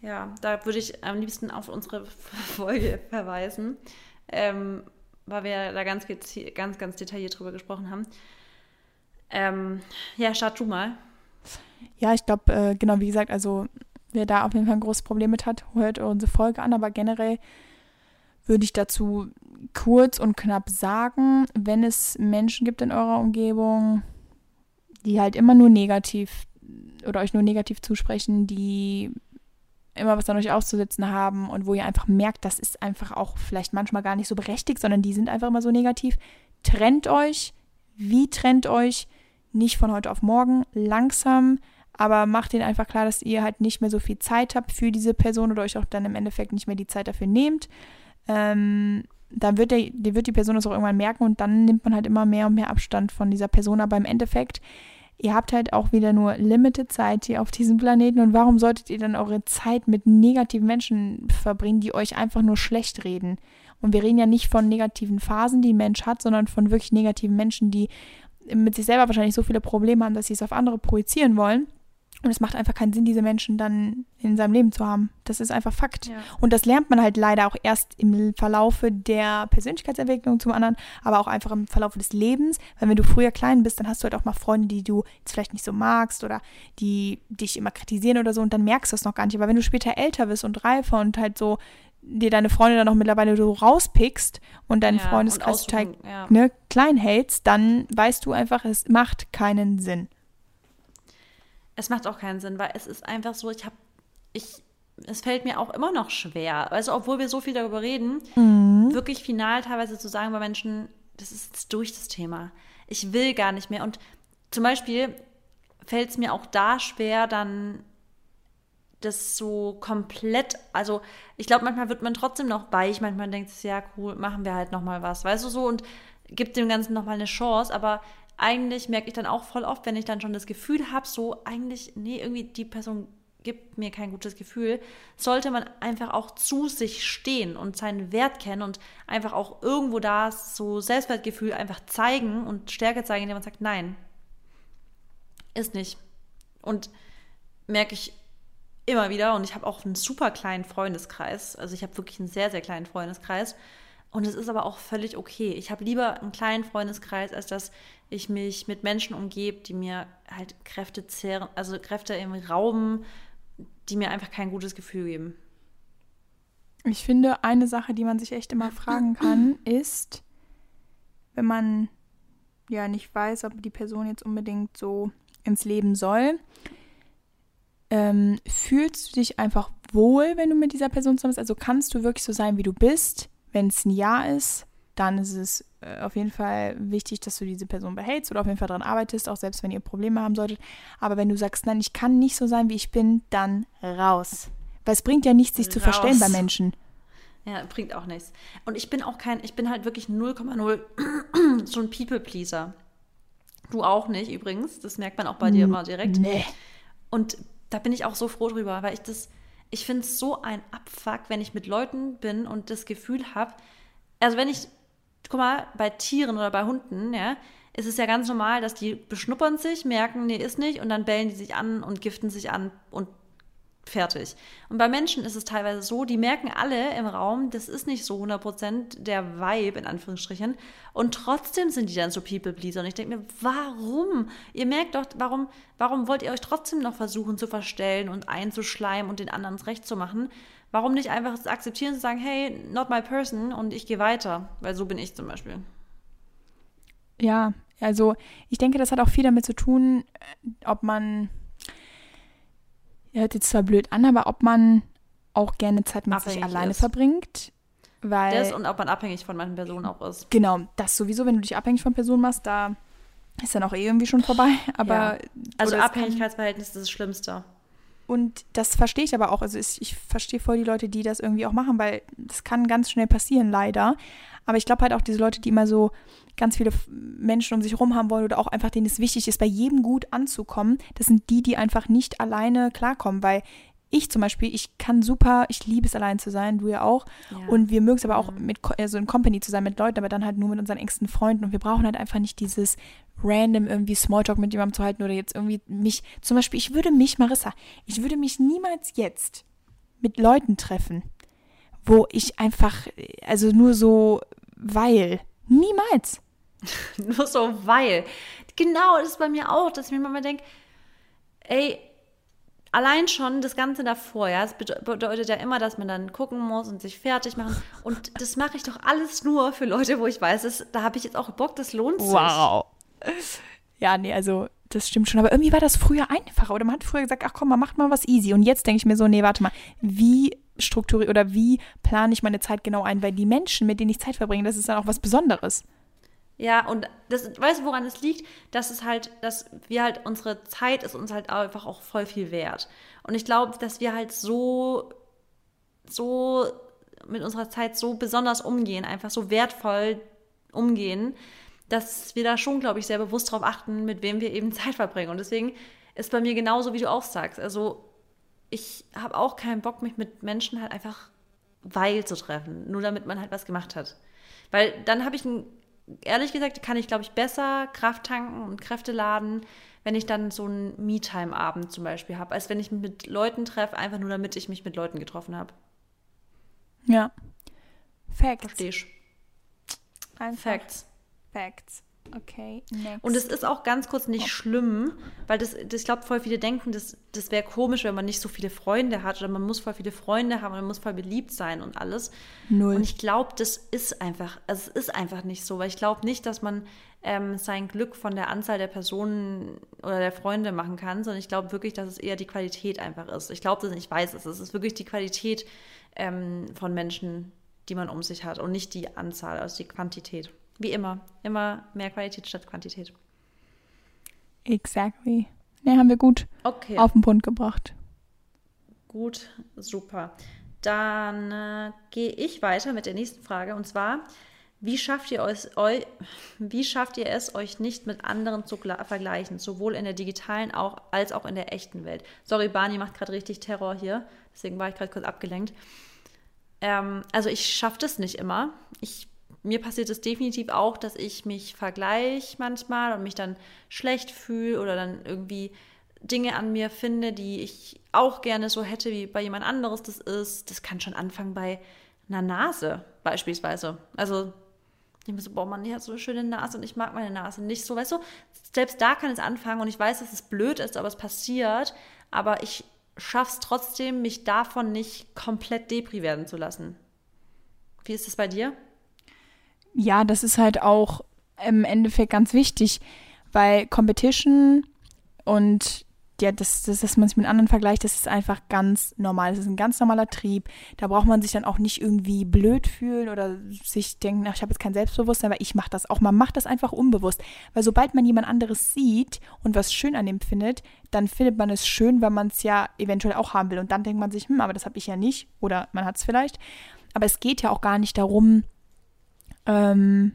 Ja, da würde ich am liebsten auf unsere Folge verweisen. Ähm, weil wir da ganz, ganz, ganz detailliert drüber gesprochen haben. Ähm, ja, start du mal. Ja, ich glaube, äh, genau wie gesagt, also wer da auf jeden Fall ein großes Problem mit hat, hört unsere Folge an, aber generell würde ich dazu kurz und knapp sagen, wenn es Menschen gibt in eurer Umgebung, die halt immer nur negativ oder euch nur negativ zusprechen, die immer was an euch auszusetzen haben und wo ihr einfach merkt, das ist einfach auch vielleicht manchmal gar nicht so berechtigt, sondern die sind einfach immer so negativ. Trennt euch. Wie trennt euch? Nicht von heute auf morgen, langsam, aber macht ihnen einfach klar, dass ihr halt nicht mehr so viel Zeit habt für diese Person oder euch auch dann im Endeffekt nicht mehr die Zeit dafür nehmt. Ähm, dann wird, der, wird die Person das auch irgendwann merken und dann nimmt man halt immer mehr und mehr Abstand von dieser Person. Aber im Endeffekt ihr habt halt auch wieder nur limited Zeit hier auf diesem Planeten und warum solltet ihr dann eure Zeit mit negativen Menschen verbringen, die euch einfach nur schlecht reden? Und wir reden ja nicht von negativen Phasen, die ein Mensch hat, sondern von wirklich negativen Menschen, die mit sich selber wahrscheinlich so viele Probleme haben, dass sie es auf andere projizieren wollen. Und es macht einfach keinen Sinn, diese Menschen dann in seinem Leben zu haben. Das ist einfach Fakt. Ja. Und das lernt man halt leider auch erst im Verlaufe der Persönlichkeitsentwicklung zum anderen, aber auch einfach im Verlaufe des Lebens. Weil wenn du früher klein bist, dann hast du halt auch mal Freunde, die du jetzt vielleicht nicht so magst oder die dich immer kritisieren oder so und dann merkst du es noch gar nicht. Aber wenn du später älter bist und reifer und halt so dir deine Freunde dann auch mittlerweile so rauspickst und deinen ja, Freundeskreis total ja. ne, klein hältst, dann weißt du einfach, es macht keinen Sinn. Es macht auch keinen Sinn, weil es ist einfach so, ich habe, ich, es fällt mir auch immer noch schwer. Also, obwohl wir so viel darüber reden, mhm. wirklich final teilweise zu sagen bei Menschen, das ist jetzt durch das Thema. Ich will gar nicht mehr. Und zum Beispiel fällt es mir auch da schwer, dann das so komplett, also ich glaube, manchmal wird man trotzdem noch weich, manchmal denkt es, ja, cool, machen wir halt nochmal was, weißt du so, und gibt dem Ganzen nochmal eine Chance, aber eigentlich merke ich dann auch voll oft, wenn ich dann schon das Gefühl habe, so eigentlich, nee, irgendwie die Person gibt mir kein gutes Gefühl, sollte man einfach auch zu sich stehen und seinen Wert kennen und einfach auch irgendwo da so Selbstwertgefühl einfach zeigen und Stärke zeigen, indem man sagt, nein, ist nicht. Und merke ich immer wieder, und ich habe auch einen super kleinen Freundeskreis, also ich habe wirklich einen sehr, sehr kleinen Freundeskreis, und es ist aber auch völlig okay. Ich habe lieber einen kleinen Freundeskreis, als dass ich mich mit Menschen umgebe, die mir halt Kräfte zehren, also Kräfte im rauben, die mir einfach kein gutes Gefühl geben. Ich finde, eine Sache, die man sich echt immer fragen kann, ist, wenn man ja nicht weiß, ob die Person jetzt unbedingt so ins Leben soll, ähm, fühlst du dich einfach wohl, wenn du mit dieser Person zusammen bist? Also kannst du wirklich so sein, wie du bist? Wenn es ein Ja ist, dann ist es äh, auf jeden Fall wichtig, dass du diese Person behältst oder auf jeden Fall daran arbeitest, auch selbst wenn ihr Probleme haben solltet. Aber wenn du sagst, nein, ich kann nicht so sein, wie ich bin, dann raus. Weil es bringt ja nichts, sich raus. zu verstellen bei Menschen. Ja, bringt auch nichts. Und ich bin auch kein, ich bin halt wirklich 0,0 so ein People-Pleaser. Du auch nicht übrigens. Das merkt man auch bei dir immer direkt. Nee. Und da bin ich auch so froh drüber, weil ich das, ich finde es so ein Abfuck, wenn ich mit Leuten bin und das Gefühl habe, also wenn ich guck mal, bei Tieren oder bei Hunden, ja, ist es ja ganz normal, dass die beschnuppern sich, merken, nee, ist nicht, und dann bellen die sich an und giften sich an und fertig. Und bei Menschen ist es teilweise so, die merken alle im Raum, das ist nicht so 100% der Vibe, in Anführungsstrichen, und trotzdem sind die dann so People-Pleaser. Und ich denke mir, warum? Ihr merkt doch, warum, warum wollt ihr euch trotzdem noch versuchen zu verstellen und einzuschleimen und den anderen Recht zu machen? Warum nicht einfach akzeptieren und sagen, hey, not my person und ich gehe weiter? Weil so bin ich zum Beispiel. Ja, Also ich denke, das hat auch viel damit zu tun, ob man, hört jetzt zwar blöd an, aber ob man auch gerne Zeit mit Abhängig sich alleine ist. verbringt. Weil, Das und ob man abhängig von manchen Personen auch ist. genau, das sowieso, wenn du dich abhängig von Personen machst, da ist dann auch eh irgendwie schon vorbei. Aber Ja. Also es Abhängigkeitsverhältnis ist das Schlimmste. Und das verstehe ich aber auch. Also ich, verstehe voll die Leute, die das irgendwie auch machen, weil das kann ganz schnell passieren, leider. Aber ich glaube halt auch diese Leute, die immer so ganz viele Menschen um sich rum haben wollen oder auch einfach denen es wichtig ist, bei jedem gut anzukommen, das sind die, die einfach nicht alleine klarkommen. Weil ich zum Beispiel, ich kann super, ich liebe es allein zu sein, du ja auch. Ja. Und wir mögen es aber auch mit Co- also in Company zu sein mit Leuten, aber dann halt nur mit unseren engsten Freunden. Und wir brauchen halt einfach nicht dieses random irgendwie Smalltalk mit jemandem zu halten oder jetzt irgendwie mich, zum Beispiel, ich würde mich, Marissa, ich würde mich niemals jetzt mit Leuten treffen, wo ich einfach, also nur so, weil, niemals. Nur so, weil. Genau, das ist bei mir auch, dass ich mir manchmal denke, ey, allein schon das Ganze davor, ja, bede- bedeutet ja immer, dass man dann gucken muss und sich fertig machen. Und das mache ich doch alles nur für Leute, wo ich weiß, das, da habe ich jetzt auch Bock, das lohnt sich. Ja, nee, also das stimmt schon. Aber irgendwie war das früher einfacher. Oder man hat früher gesagt, ach komm, man macht mal was easy. Und jetzt denke ich mir so, nee, warte mal, wie strukturiere oder wie plane ich meine Zeit genau ein? Weil die Menschen, mit denen ich Zeit verbringe, das ist dann auch was Besonderes. Ja, und das, weißt du, woran es liegt? Dass es halt, dass wir halt, unsere Zeit ist uns halt einfach auch voll viel wert. Und ich glaube, dass wir halt so, so mit unserer Zeit so besonders umgehen, einfach so wertvoll umgehen, dass wir da schon, glaube ich, sehr bewusst darauf achten, mit wem wir eben Zeit verbringen. Und deswegen ist bei mir genauso, wie du auch sagst. Also ich habe auch keinen Bock, mich mit Menschen halt einfach weil zu treffen, nur damit man halt was gemacht hat. Weil dann habe ich ein, ehrlich gesagt, kann ich, glaube ich, besser Kraft tanken und Kräfte laden, wenn ich dann so einen Me-Time-Abend zum Beispiel habe, als wenn ich mich mit Leuten treffe, einfach nur damit ich mich mit Leuten getroffen habe. Ja. Facts. Verstehe ich. Einfach Facts. Facts. Okay, next. Und es ist auch ganz kurz nicht schlimm, weil das, das ich glaube, voll viele denken, das, das wäre komisch, wenn man nicht so viele Freunde hat oder man muss voll viele Freunde haben und man muss voll beliebt sein und alles. Null. Und ich glaube, das ist einfach, also es ist einfach nicht so, weil ich glaube nicht, dass man ähm, sein Glück von der Anzahl der Personen oder der Freunde machen kann, sondern ich glaube wirklich, dass es eher die Qualität einfach ist. Ich glaube das nicht, ich weiß es. Es ist wirklich die Qualität ähm, von Menschen, die man um sich hat und nicht die Anzahl, also die Quantität. Wie immer. Immer mehr Qualität statt Quantität. Exactly. Ne, haben wir gut Okay. auf den Punkt gebracht. Gut, super. Dann äh, gehe ich weiter mit der nächsten Frage und zwar, wie schafft ihr euch, eu, wie schafft ihr es, euch nicht mit anderen zu vergleichen, sowohl in der digitalen auch, als auch in der echten Welt? Sorry, Barney macht gerade richtig Terror hier, deswegen war ich gerade kurz abgelenkt. Ähm, also ich schaffe das nicht immer. Ich, mir passiert es definitiv auch, dass ich mich vergleiche manchmal und mich dann schlecht fühle oder dann irgendwie Dinge an mir finde, die ich auch gerne so hätte, wie bei jemand anderes das ist. Das kann schon anfangen bei einer Nase beispielsweise. Also ich mir so, boah, Mann, die hat so eine schöne Nase und ich mag meine Nase nicht so. Weißt du, selbst da kann es anfangen und ich weiß, dass es blöd ist, aber es passiert. Aber ich schaff's trotzdem, mich davon nicht komplett depri werden zu lassen. Wie ist es bei dir? Ja, das ist halt auch im Endeffekt ganz wichtig, weil Competition und ja, das, das, dass man sich mit anderen vergleicht, das ist einfach ganz normal. Das ist ein ganz normaler Trieb. Da braucht man sich dann auch nicht irgendwie blöd fühlen oder sich denken, ach, ich habe jetzt kein Selbstbewusstsein, weil ich mache das auch. Man macht das einfach unbewusst. Weil sobald man jemand anderes sieht und was schön an dem findet, dann findet man es schön, weil man es ja eventuell auch haben will. Und dann denkt man sich, hm, aber das habe ich ja nicht. Oder man hat es vielleicht. Aber es geht ja auch gar nicht darum, ähm,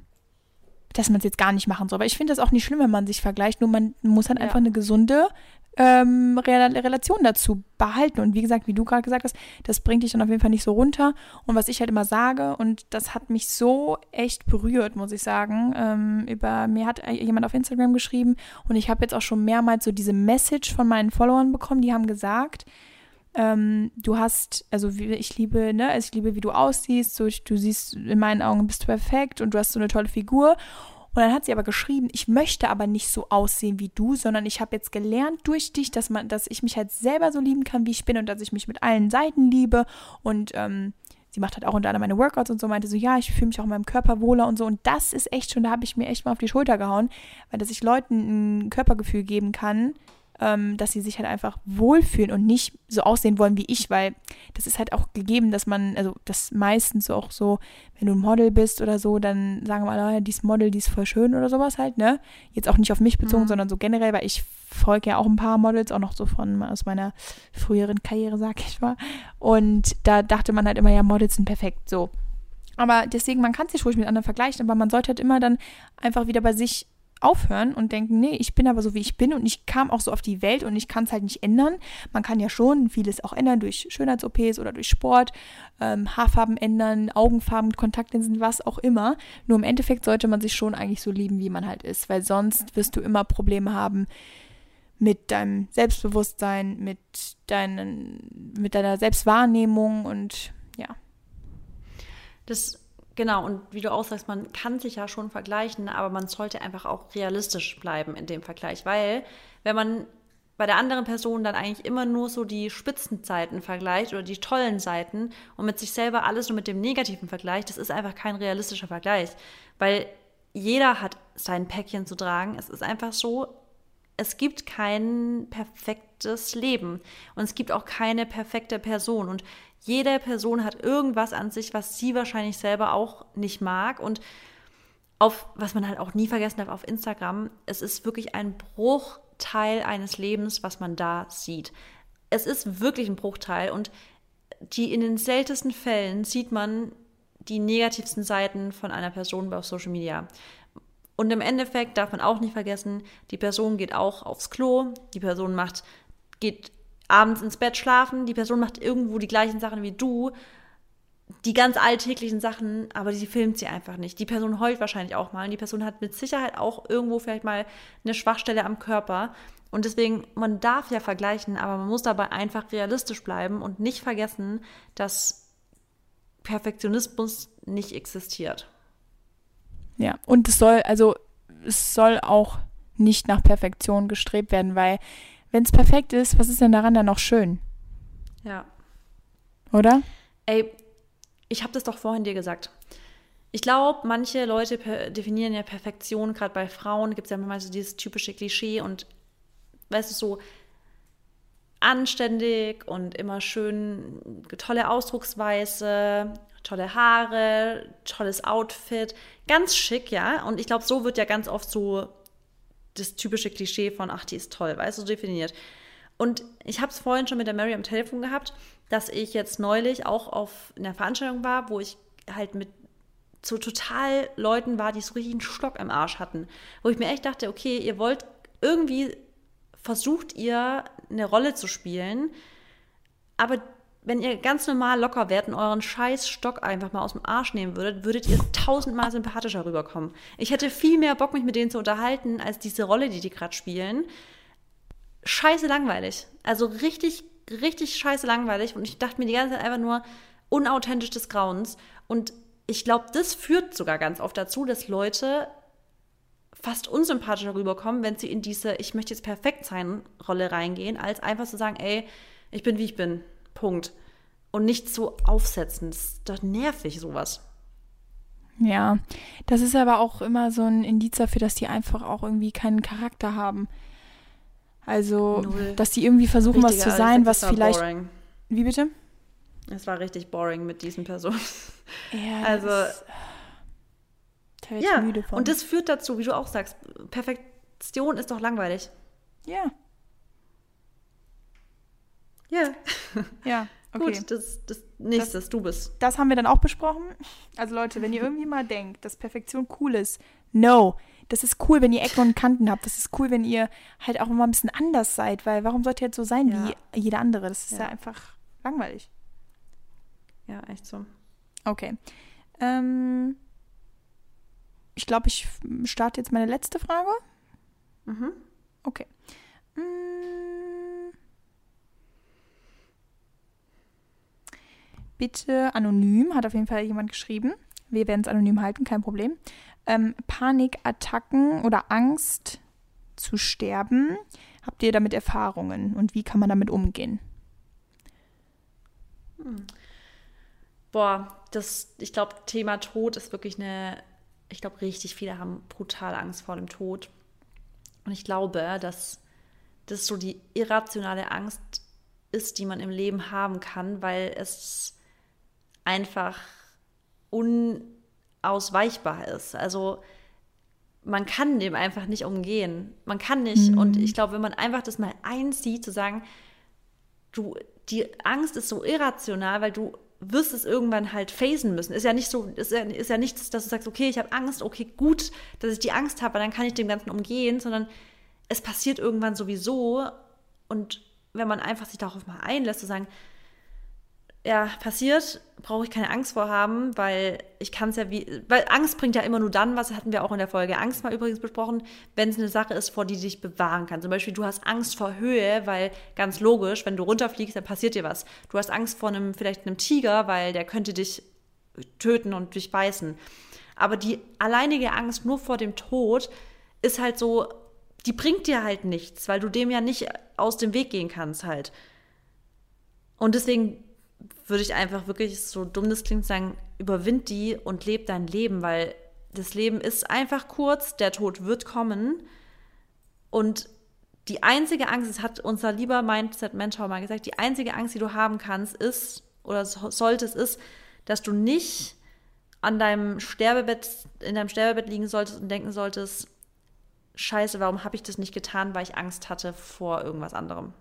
dass man es jetzt gar nicht machen soll. Aber ich finde das auch nicht schlimm, wenn man sich vergleicht. Nur man muss halt Ja. einfach eine gesunde ähm, Re Relation dazu behalten. Und wie gesagt, wie du gerade gesagt hast, das bringt dich dann auf jeden Fall nicht so runter. Und was ich halt immer sage, und das hat mich so echt berührt, muss ich sagen. Ähm, über mir hat jemand auf Instagram geschrieben und ich habe jetzt auch schon mehrmals so diese Message von meinen Followern bekommen, die haben gesagt, ähm, du hast, also ich liebe, ne, also ich liebe, wie du aussiehst, so, du siehst, in meinen Augen bist du perfekt und du hast so eine tolle Figur. Und dann hat sie aber geschrieben, ich möchte aber nicht so aussehen wie du, sondern ich habe jetzt gelernt durch dich, dass man, dass ich mich halt selber so lieben kann, wie ich bin und dass ich mich mit allen Seiten liebe. Und ähm, sie macht halt auch unter anderem meine Workouts und so, meinte so, ja, ich fühle mich auch in meinem Körper wohler und so. Und das ist echt schon, da habe ich mir echt mal auf die Schulter gehauen, weil dass ich Leuten ein Körpergefühl geben kann, ähm, dass sie sich halt einfach wohlfühlen und nicht so aussehen wollen wie ich, weil das ist halt auch gegeben, dass man, also das meistens auch so, wenn du ein Model bist oder so, dann sagen wir mal, ja, dieses Model, die ist voll schön oder sowas halt, ne? Jetzt auch nicht auf mich bezogen, mhm. sondern so generell, weil ich folge ja auch ein paar Models, auch noch so von aus meiner früheren Karriere, sag ich mal. Und da dachte man halt immer, ja, Models sind perfekt, so. Aber deswegen, man kann sich ruhig mit anderen vergleichen, aber man sollte halt immer dann einfach wieder bei sich aufhören und denken, nee, ich bin aber so, wie ich bin und ich kam auch so auf die Welt und ich kann es halt nicht ändern. Man kann ja schon vieles auch ändern durch Schönheits-OPs oder durch Sport, ähm, Haarfarben ändern, Augenfarben, Kontaktlinsen, was auch immer. Nur im Endeffekt sollte man sich schon eigentlich so lieben, wie man halt ist, weil sonst wirst du immer Probleme haben mit deinem Selbstbewusstsein, mit, deinen, mit deiner Selbstwahrnehmung und ja. Das Genau, und wie du auch sagst, man kann sich ja schon vergleichen, aber man sollte einfach auch realistisch bleiben in dem Vergleich, weil wenn man bei der anderen Person dann eigentlich immer nur so die Spitzenzeiten vergleicht oder die tollen Seiten und mit sich selber alles nur mit dem Negativen vergleicht, das ist einfach kein realistischer Vergleich, weil jeder hat sein Päckchen zu tragen. Es ist einfach so, es gibt kein perfektes Leben und es gibt auch keine perfekte Person und jede Person hat irgendwas an sich, was sie wahrscheinlich selber auch nicht mag und auf, was man halt auch nie vergessen darf, auf Instagram, es ist wirklich ein Bruchteil eines Lebens, was man da sieht. Es ist wirklich ein Bruchteil und die in den seltensten Fällen sieht man die negativsten Seiten von einer Person auf Social Media. Und im Endeffekt darf man auch nicht vergessen, die Person geht auch aufs Klo, die Person macht, geht abends ins Bett schlafen, die Person macht irgendwo die gleichen Sachen wie du, die ganz alltäglichen Sachen, aber sie filmt sie einfach nicht. Die Person heult wahrscheinlich auch mal und die Person hat mit Sicherheit auch irgendwo vielleicht mal eine Schwachstelle am Körper. Und deswegen, man darf ja vergleichen, aber man muss dabei einfach realistisch bleiben und nicht vergessen, dass Perfektionismus nicht existiert. Ja, und es soll, also es soll auch nicht nach Perfektion gestrebt werden, weil wenn es perfekt ist, was ist denn daran dann noch schön? Ja. Oder? Ey, ich habe das doch vorhin dir gesagt. Ich glaube, manche Leute definieren ja Perfektion, gerade bei Frauen gibt es ja manchmal so dieses typische Klischee und weißt du, so anständig und immer schön tolle Ausdrucksweise, tolle Haare, tolles Outfit, ganz schick, ja. Und ich glaube, so wird ja ganz oft so das typische Klischee von, ach, die ist toll, weißt du, so definiert. Und ich habe es vorhin schon mit der Mary am Telefon gehabt, dass ich jetzt neulich auch auf einer Veranstaltung war, wo ich halt mit so total Leuten war, die so richtig einen Stock im Arsch hatten. Wo ich mir echt dachte, okay, ihr wollt irgendwie versucht ihr eine Rolle zu spielen, aber wenn ihr ganz normal locker wärt und euren scheiß Stock einfach mal aus dem Arsch nehmen würdet, würdet ihr tausendmal sympathischer rüberkommen. Ich hätte viel mehr Bock, mich mit denen zu unterhalten, als diese Rolle, die die gerade spielen. Scheiße langweilig. Also richtig, richtig scheiße langweilig. Und ich dachte mir die ganze Zeit einfach nur unauthentisch des Grauens. Und ich glaube, das führt sogar ganz oft dazu, dass Leute fast unsympathischer rüberkommen, wenn sie in diese Ich möchte jetzt perfekt sein Rolle reingehen, als einfach zu sagen, ey, ich bin wie ich bin. Punkt. Und nicht so aufsetzen. Das ist doch nervig, sowas. Ja, das ist aber auch immer so ein Indiz dafür, dass die einfach auch irgendwie keinen Charakter haben. Also, Null. dass die irgendwie versuchen, Richtiger, was zu sein, was vielleicht. Boring. Wie bitte? Es war richtig boring mit diesen Personen. Ja, also. ja, und das führt dazu, wie du auch sagst, Perfektion ist doch langweilig. Ja. Ja. Ja, okay. Gut, das, das nächstes, das, du bist. Das haben wir dann auch besprochen. Also Leute, wenn ihr irgendwie mal denkt, dass Perfektion cool ist, no. Das ist cool, wenn ihr Ecken und Kanten habt. Das ist cool, wenn ihr halt auch mal ein bisschen anders seid, weil warum sollt ihr jetzt so sein ja. wie jeder andere? Das ist ja. ja einfach langweilig. Ja, echt so. Okay. Ähm, ich glaube, ich starte jetzt meine letzte Frage. Mhm. Okay. Hm. Bitte anonym, hat auf jeden Fall jemand geschrieben. Wir werden es anonym halten, kein Problem. Ähm, Panikattacken oder Angst zu sterben. Habt ihr damit Erfahrungen und wie kann man damit umgehen? Hm. boah, das, ich glaube, Thema Tod ist wirklich eine, ich glaube, richtig viele haben brutal Angst vor dem Tod. Und ich glaube, dass das so die irrationale Angst ist, die man im Leben haben kann, weil es einfach unausweichbar ist. Also man kann dem einfach nicht umgehen. Man kann nicht. Mhm. Und ich glaube, wenn man einfach das mal einsieht, zu sagen, du, die Angst ist so irrational, weil du wirst es irgendwann halt phasen müssen. Ist ja nicht so, ist ja, ist ja nichts, dass du sagst, okay, ich habe Angst, okay, gut, dass ich die Angst habe, dann kann ich dem Ganzen umgehen, sondern es passiert irgendwann sowieso. Und wenn man einfach sich darauf mal einlässt, zu sagen, ja, passiert, brauche ich keine Angst vor haben, weil ich kann es ja wie, weil Angst bringt ja immer nur dann was, hatten wir auch in der Folge Angst mal übrigens besprochen, wenn es eine Sache ist, vor die dich bewahren kann. Zum Beispiel, du hast Angst vor Höhe, weil ganz logisch, wenn du runterfliegst, dann passiert dir was. Du hast Angst vor einem, vielleicht einem Tiger, weil der könnte dich töten und dich beißen. Aber die alleinige Angst nur vor dem Tod ist halt so, die bringt dir halt nichts, weil du dem ja nicht aus dem Weg gehen kannst halt. Und deswegen würde ich einfach wirklich, so dumm das klingt, sagen, überwind die und leb dein Leben, weil das Leben ist einfach kurz, der Tod wird kommen. Und die einzige Angst, das hat unser lieber Mindset-Mensch mal gesagt, die einzige Angst, die du haben kannst, ist oder solltest, ist, dass du nicht an deinem Sterbebett, in deinem Sterbebett liegen solltest und denken solltest, scheiße, warum habe ich das nicht getan, weil ich Angst hatte vor irgendwas anderem.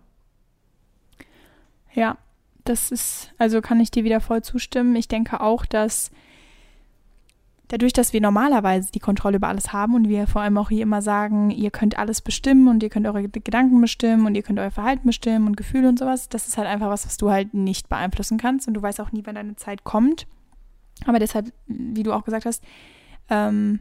Ja, das ist, also kann ich dir wieder voll zustimmen. Ich denke auch, dass dadurch, dass wir normalerweise die Kontrolle über alles haben und wir vor allem auch hier immer sagen, ihr könnt alles bestimmen und ihr könnt eure Gedanken bestimmen und ihr könnt euer Verhalten bestimmen und Gefühle und sowas, das ist halt einfach was, was du halt nicht beeinflussen kannst und du weißt auch nie, wann deine Zeit kommt. Aber deshalb, wie du auch gesagt hast, ähm,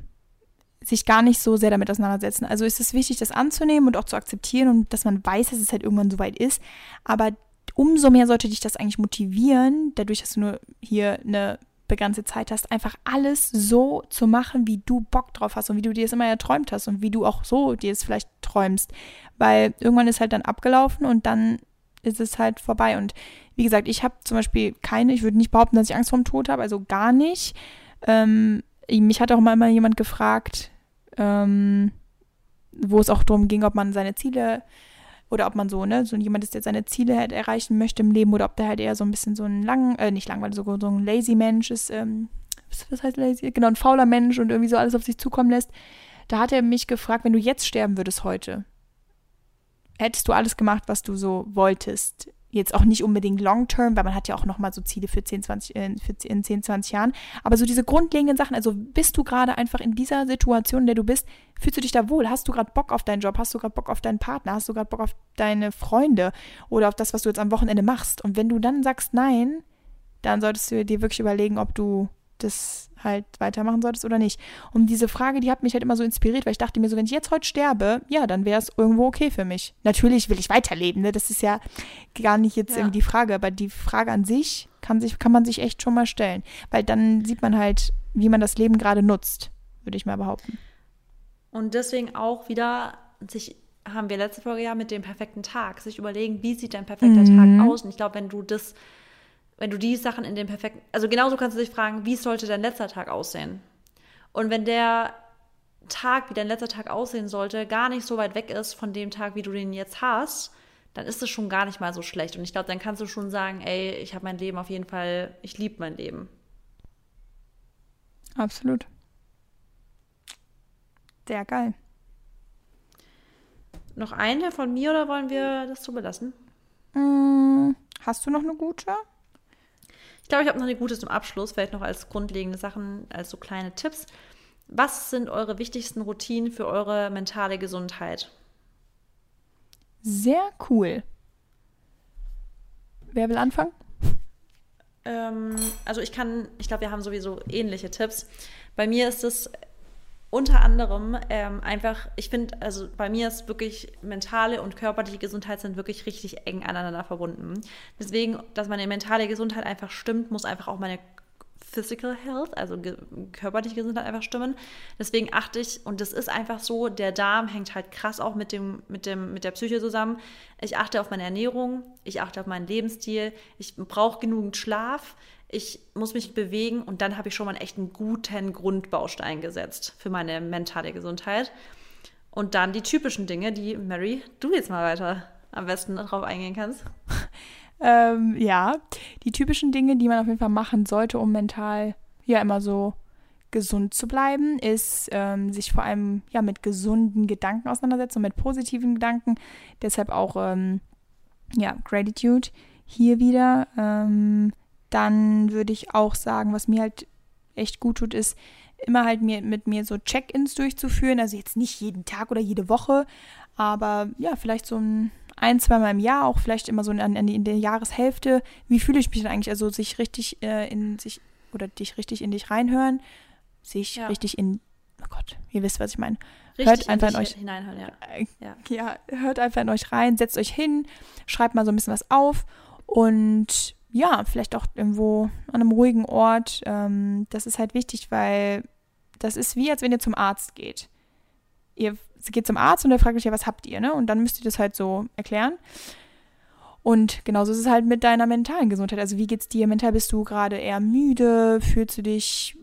sich gar nicht so sehr damit auseinandersetzen. Also ist es wichtig, das anzunehmen und auch zu akzeptieren und dass man weiß, dass es halt irgendwann soweit ist. Aber umso mehr sollte dich das eigentlich motivieren, dadurch, dass du nur hier eine begrenzte Zeit hast, einfach alles so zu machen, wie du Bock drauf hast und wie du dir es immer erträumt hast und wie du auch so dir es vielleicht träumst. Weil irgendwann ist halt dann abgelaufen und dann ist es halt vorbei. Und wie gesagt, ich habe zum Beispiel keine, ich würde nicht behaupten, dass ich Angst vor dem Tod habe, also gar nicht. Ähm, mich hat auch mal immer jemand gefragt, ähm, wo es auch darum ging, ob man seine Ziele oder ob man so, ne, so jemand ist, der seine Ziele halt erreichen möchte im Leben oder ob der halt eher so ein bisschen so ein lang, äh, nicht langweilig, so, so ein lazy Mensch ist, ähm, was heißt lazy? Genau, ein fauler Mensch und irgendwie so alles auf sich zukommen lässt. Da hat er mich gefragt, wenn du jetzt sterben würdest heute, hättest du alles gemacht, was du so wolltest? Jetzt auch nicht unbedingt long term, weil man hat ja auch nochmal so Ziele für 10, 20, äh, für in 10, 20 Jahren. Aber so diese grundlegenden Sachen, also bist du gerade einfach in dieser Situation, in der du bist, fühlst du dich da wohl? Hast du gerade Bock auf deinen Job? Hast du gerade Bock auf deinen Partner? Hast du gerade Bock auf deine Freunde? Oder auf das, was du jetzt am Wochenende machst? Und wenn du dann sagst nein, dann solltest du dir wirklich überlegen, ob du das halt weitermachen solltest oder nicht. Und diese Frage, die hat mich halt immer so inspiriert, weil ich dachte mir so, wenn ich jetzt heute sterbe, ja, dann wäre es irgendwo okay für mich. Natürlich will ich weiterleben, ne? Das ist ja gar nicht jetzt ja. irgendwie die Frage, aber die Frage an sich kann, sich kann man sich echt schon mal stellen, weil dann sieht man halt, wie man das Leben gerade nutzt, würde ich mal behaupten. Und deswegen auch wieder sich haben wir letzte Folge ja mit dem perfekten Tag, sich überlegen, wie sieht dein perfekter mhm. Tag aus? Und ich glaube, wenn du das wenn du die Sachen in den perfekten, also genauso kannst du dich fragen, wie sollte dein letzter Tag aussehen? Und wenn der Tag, wie dein letzter Tag aussehen sollte, gar nicht so weit weg ist von dem Tag, wie du den jetzt hast, dann ist es schon gar nicht mal so schlecht. Und ich glaube, dann kannst du schon sagen, ey, ich habe mein Leben auf jeden Fall, ich liebe mein Leben. Absolut. Sehr geil. Noch eine von mir oder wollen wir das so belassen? Mm, hast du noch eine gute? Ich glaube, ich habe noch eine gute zum Abschluss, vielleicht noch als grundlegende Sachen, als so kleine Tipps. Was sind eure wichtigsten Routinen für eure mentale Gesundheit? Sehr cool. Wer will anfangen? Ähm, also ich kann, ich glaube, wir haben sowieso ähnliche Tipps. Bei mir ist es unter anderem ähm, einfach, ich finde, also bei mir ist wirklich mentale und körperliche Gesundheit sind wirklich richtig eng aneinander verbunden. Deswegen, dass meine mentale Gesundheit einfach stimmt, muss einfach auch meine Physical Health, also ge körperliche Gesundheit einfach stimmen. Deswegen achte ich, und das ist einfach so, der Darm hängt halt krass auch mit, dem, mit, dem, mit der Psyche zusammen. Ich achte auf meine Ernährung, ich achte auf meinen Lebensstil, ich brauche genügend Schlaf, ich muss mich bewegen und dann habe ich schon mal einen echten guten Grundbaustein gesetzt für meine mentale Gesundheit. Und dann die typischen Dinge, die Mary, du jetzt mal weiter am besten darauf eingehen kannst. Ähm, ja, die typischen Dinge, die man auf jeden Fall machen sollte, um mental ja immer so gesund zu bleiben, ist ähm, sich vor allem ja mit gesunden Gedanken auseinandersetzen und mit positiven Gedanken. Deshalb auch ähm, ja Gratitude hier wieder. Ähm, dann würde ich auch sagen, was mir halt echt gut tut, ist immer halt mir, mit mir so Check-ins durchzuführen. Also jetzt nicht jeden Tag oder jede Woche, aber ja, vielleicht so ein ein, zweimal im Jahr, auch vielleicht immer so in, in, in der Jahreshälfte. Wie fühle ich mich denn eigentlich? Also sich richtig äh, in sich oder dich richtig in dich reinhören sich ja. richtig in, oh Gott, ihr wisst, was ich meine. Hört einfach in, in euch hineinhören, ja. Äh, ja. ja. hört einfach in euch rein, setzt euch hin, schreibt mal so ein bisschen was auf und ja, vielleicht auch irgendwo an einem ruhigen Ort. Ähm, das ist halt wichtig, weil das ist wie, als wenn ihr zum Arzt geht. Ihr geht zum Arzt und er fragt euch ja, was habt ihr, ne? Und dann müsst ihr das halt so erklären. Und genauso ist es halt mit deiner mentalen Gesundheit. Also wie geht's dir mental? Bist du gerade eher müde? Fühlst du dich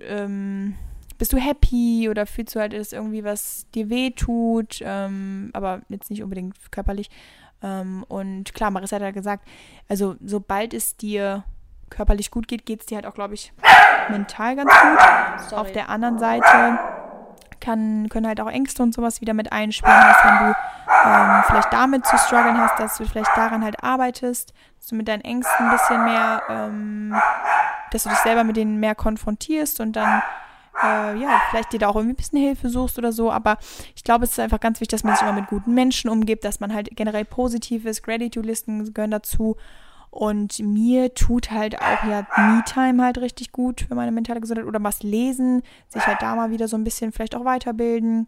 ähm, bist du happy oder fühlst du halt, dass irgendwie was dir weh tut, ähm, aber jetzt nicht unbedingt körperlich. Ähm, und klar, Marissa hat ja gesagt, also sobald es dir körperlich gut geht, geht es dir halt auch, glaube ich, mental ganz gut. Sorry. Auf der anderen Seite kann, können halt auch Ängste und sowas wieder mit einspielen, dass wenn du ähm, vielleicht damit zu strugglen hast, dass du vielleicht daran halt arbeitest, dass du mit deinen Ängsten ein bisschen mehr ähm, dass du dich selber mit denen mehr konfrontierst und dann äh, ja, vielleicht dir da auch irgendwie ein bisschen Hilfe suchst oder so. Aber ich glaube, es ist einfach ganz wichtig, dass man sich immer mit guten Menschen umgibt, dass man halt generell positiv ist. Gratitude-Listen gehören dazu. Und mir tut halt auch ja Me-Time halt richtig gut für meine mentale Gesundheit oder was lesen, sich halt da mal wieder so ein bisschen vielleicht auch weiterbilden.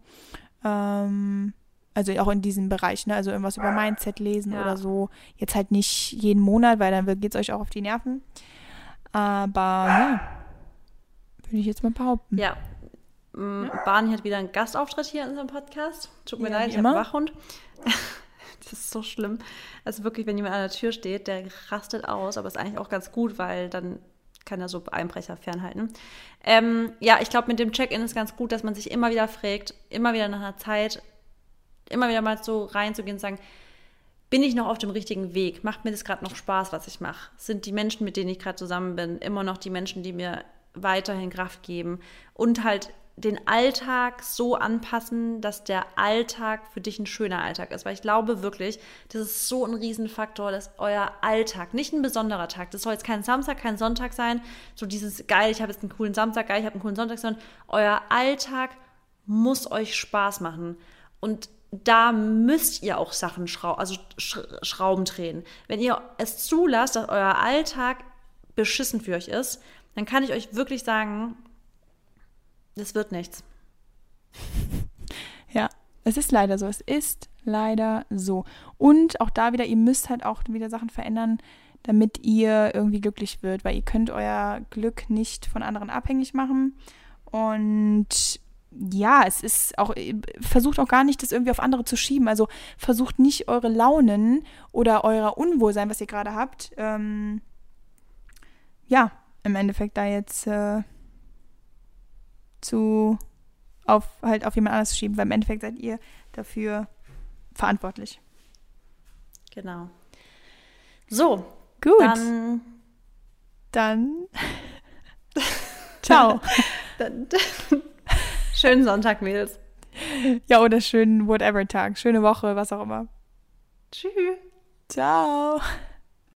Ähm, also auch in diesem Bereich, ne? Also irgendwas über Mindset lesen ja. oder so. Jetzt halt nicht jeden Monat, weil dann geht es euch auch auf die Nerven. Aber ja, würde ich jetzt mal behaupten. Ja. Mm, ja. Barney hat wieder einen Gastauftritt hier in unserem Podcast. Tut mir ja, leid, ich habe Wachhund. das ist so schlimm. Also wirklich, wenn jemand an der Tür steht, der rastet aus, aber ist eigentlich auch ganz gut, weil dann kann er so Einbrecher fernhalten. Ähm, ja, ich glaube, mit dem Check-in ist ganz gut, dass man sich immer wieder fragt, immer wieder nach einer Zeit, immer wieder mal so reinzugehen und sagen, bin ich noch auf dem richtigen Weg? Macht mir das gerade noch Spaß, was ich mache? Sind die Menschen, mit denen ich gerade zusammen bin, immer noch die Menschen, die mir weiterhin Kraft geben? Und halt den Alltag so anpassen, dass der Alltag für dich ein schöner Alltag ist. Weil ich glaube wirklich, das ist so ein Riesenfaktor, dass euer Alltag, nicht ein besonderer Tag, das soll jetzt kein Samstag, kein Sonntag sein, so dieses geil, ich habe jetzt einen coolen Samstag, geil, ich habe einen coolen Sonntag, sondern euer Alltag muss euch Spaß machen. Und da müsst ihr auch Sachen schrau also Schrauben drehen. Wenn ihr es zulasst, dass euer Alltag beschissen für euch ist, dann kann ich euch wirklich sagen, das wird nichts. Ja, es ist leider so. Es ist leider so. Und auch da wieder, ihr müsst halt auch wieder Sachen verändern, damit ihr irgendwie glücklich wird, weil ihr könnt euer Glück nicht von anderen abhängig machen. Und ja, es ist auch, versucht auch gar nicht, das irgendwie auf andere zu schieben. Also versucht nicht eure Launen oder euer Unwohlsein, was ihr gerade habt, ähm, ja, im Endeffekt da jetzt äh, zu auf halt auf jemand anderes zu schieben, weil im Endeffekt seid ihr dafür verantwortlich. Genau. So, gut. Dann, dann ciao. dann, Schönen Sonntag, Mädels. Ja, oder schönen Whatever-Tag. Schöne Woche, was auch immer. Tschüss. Ciao.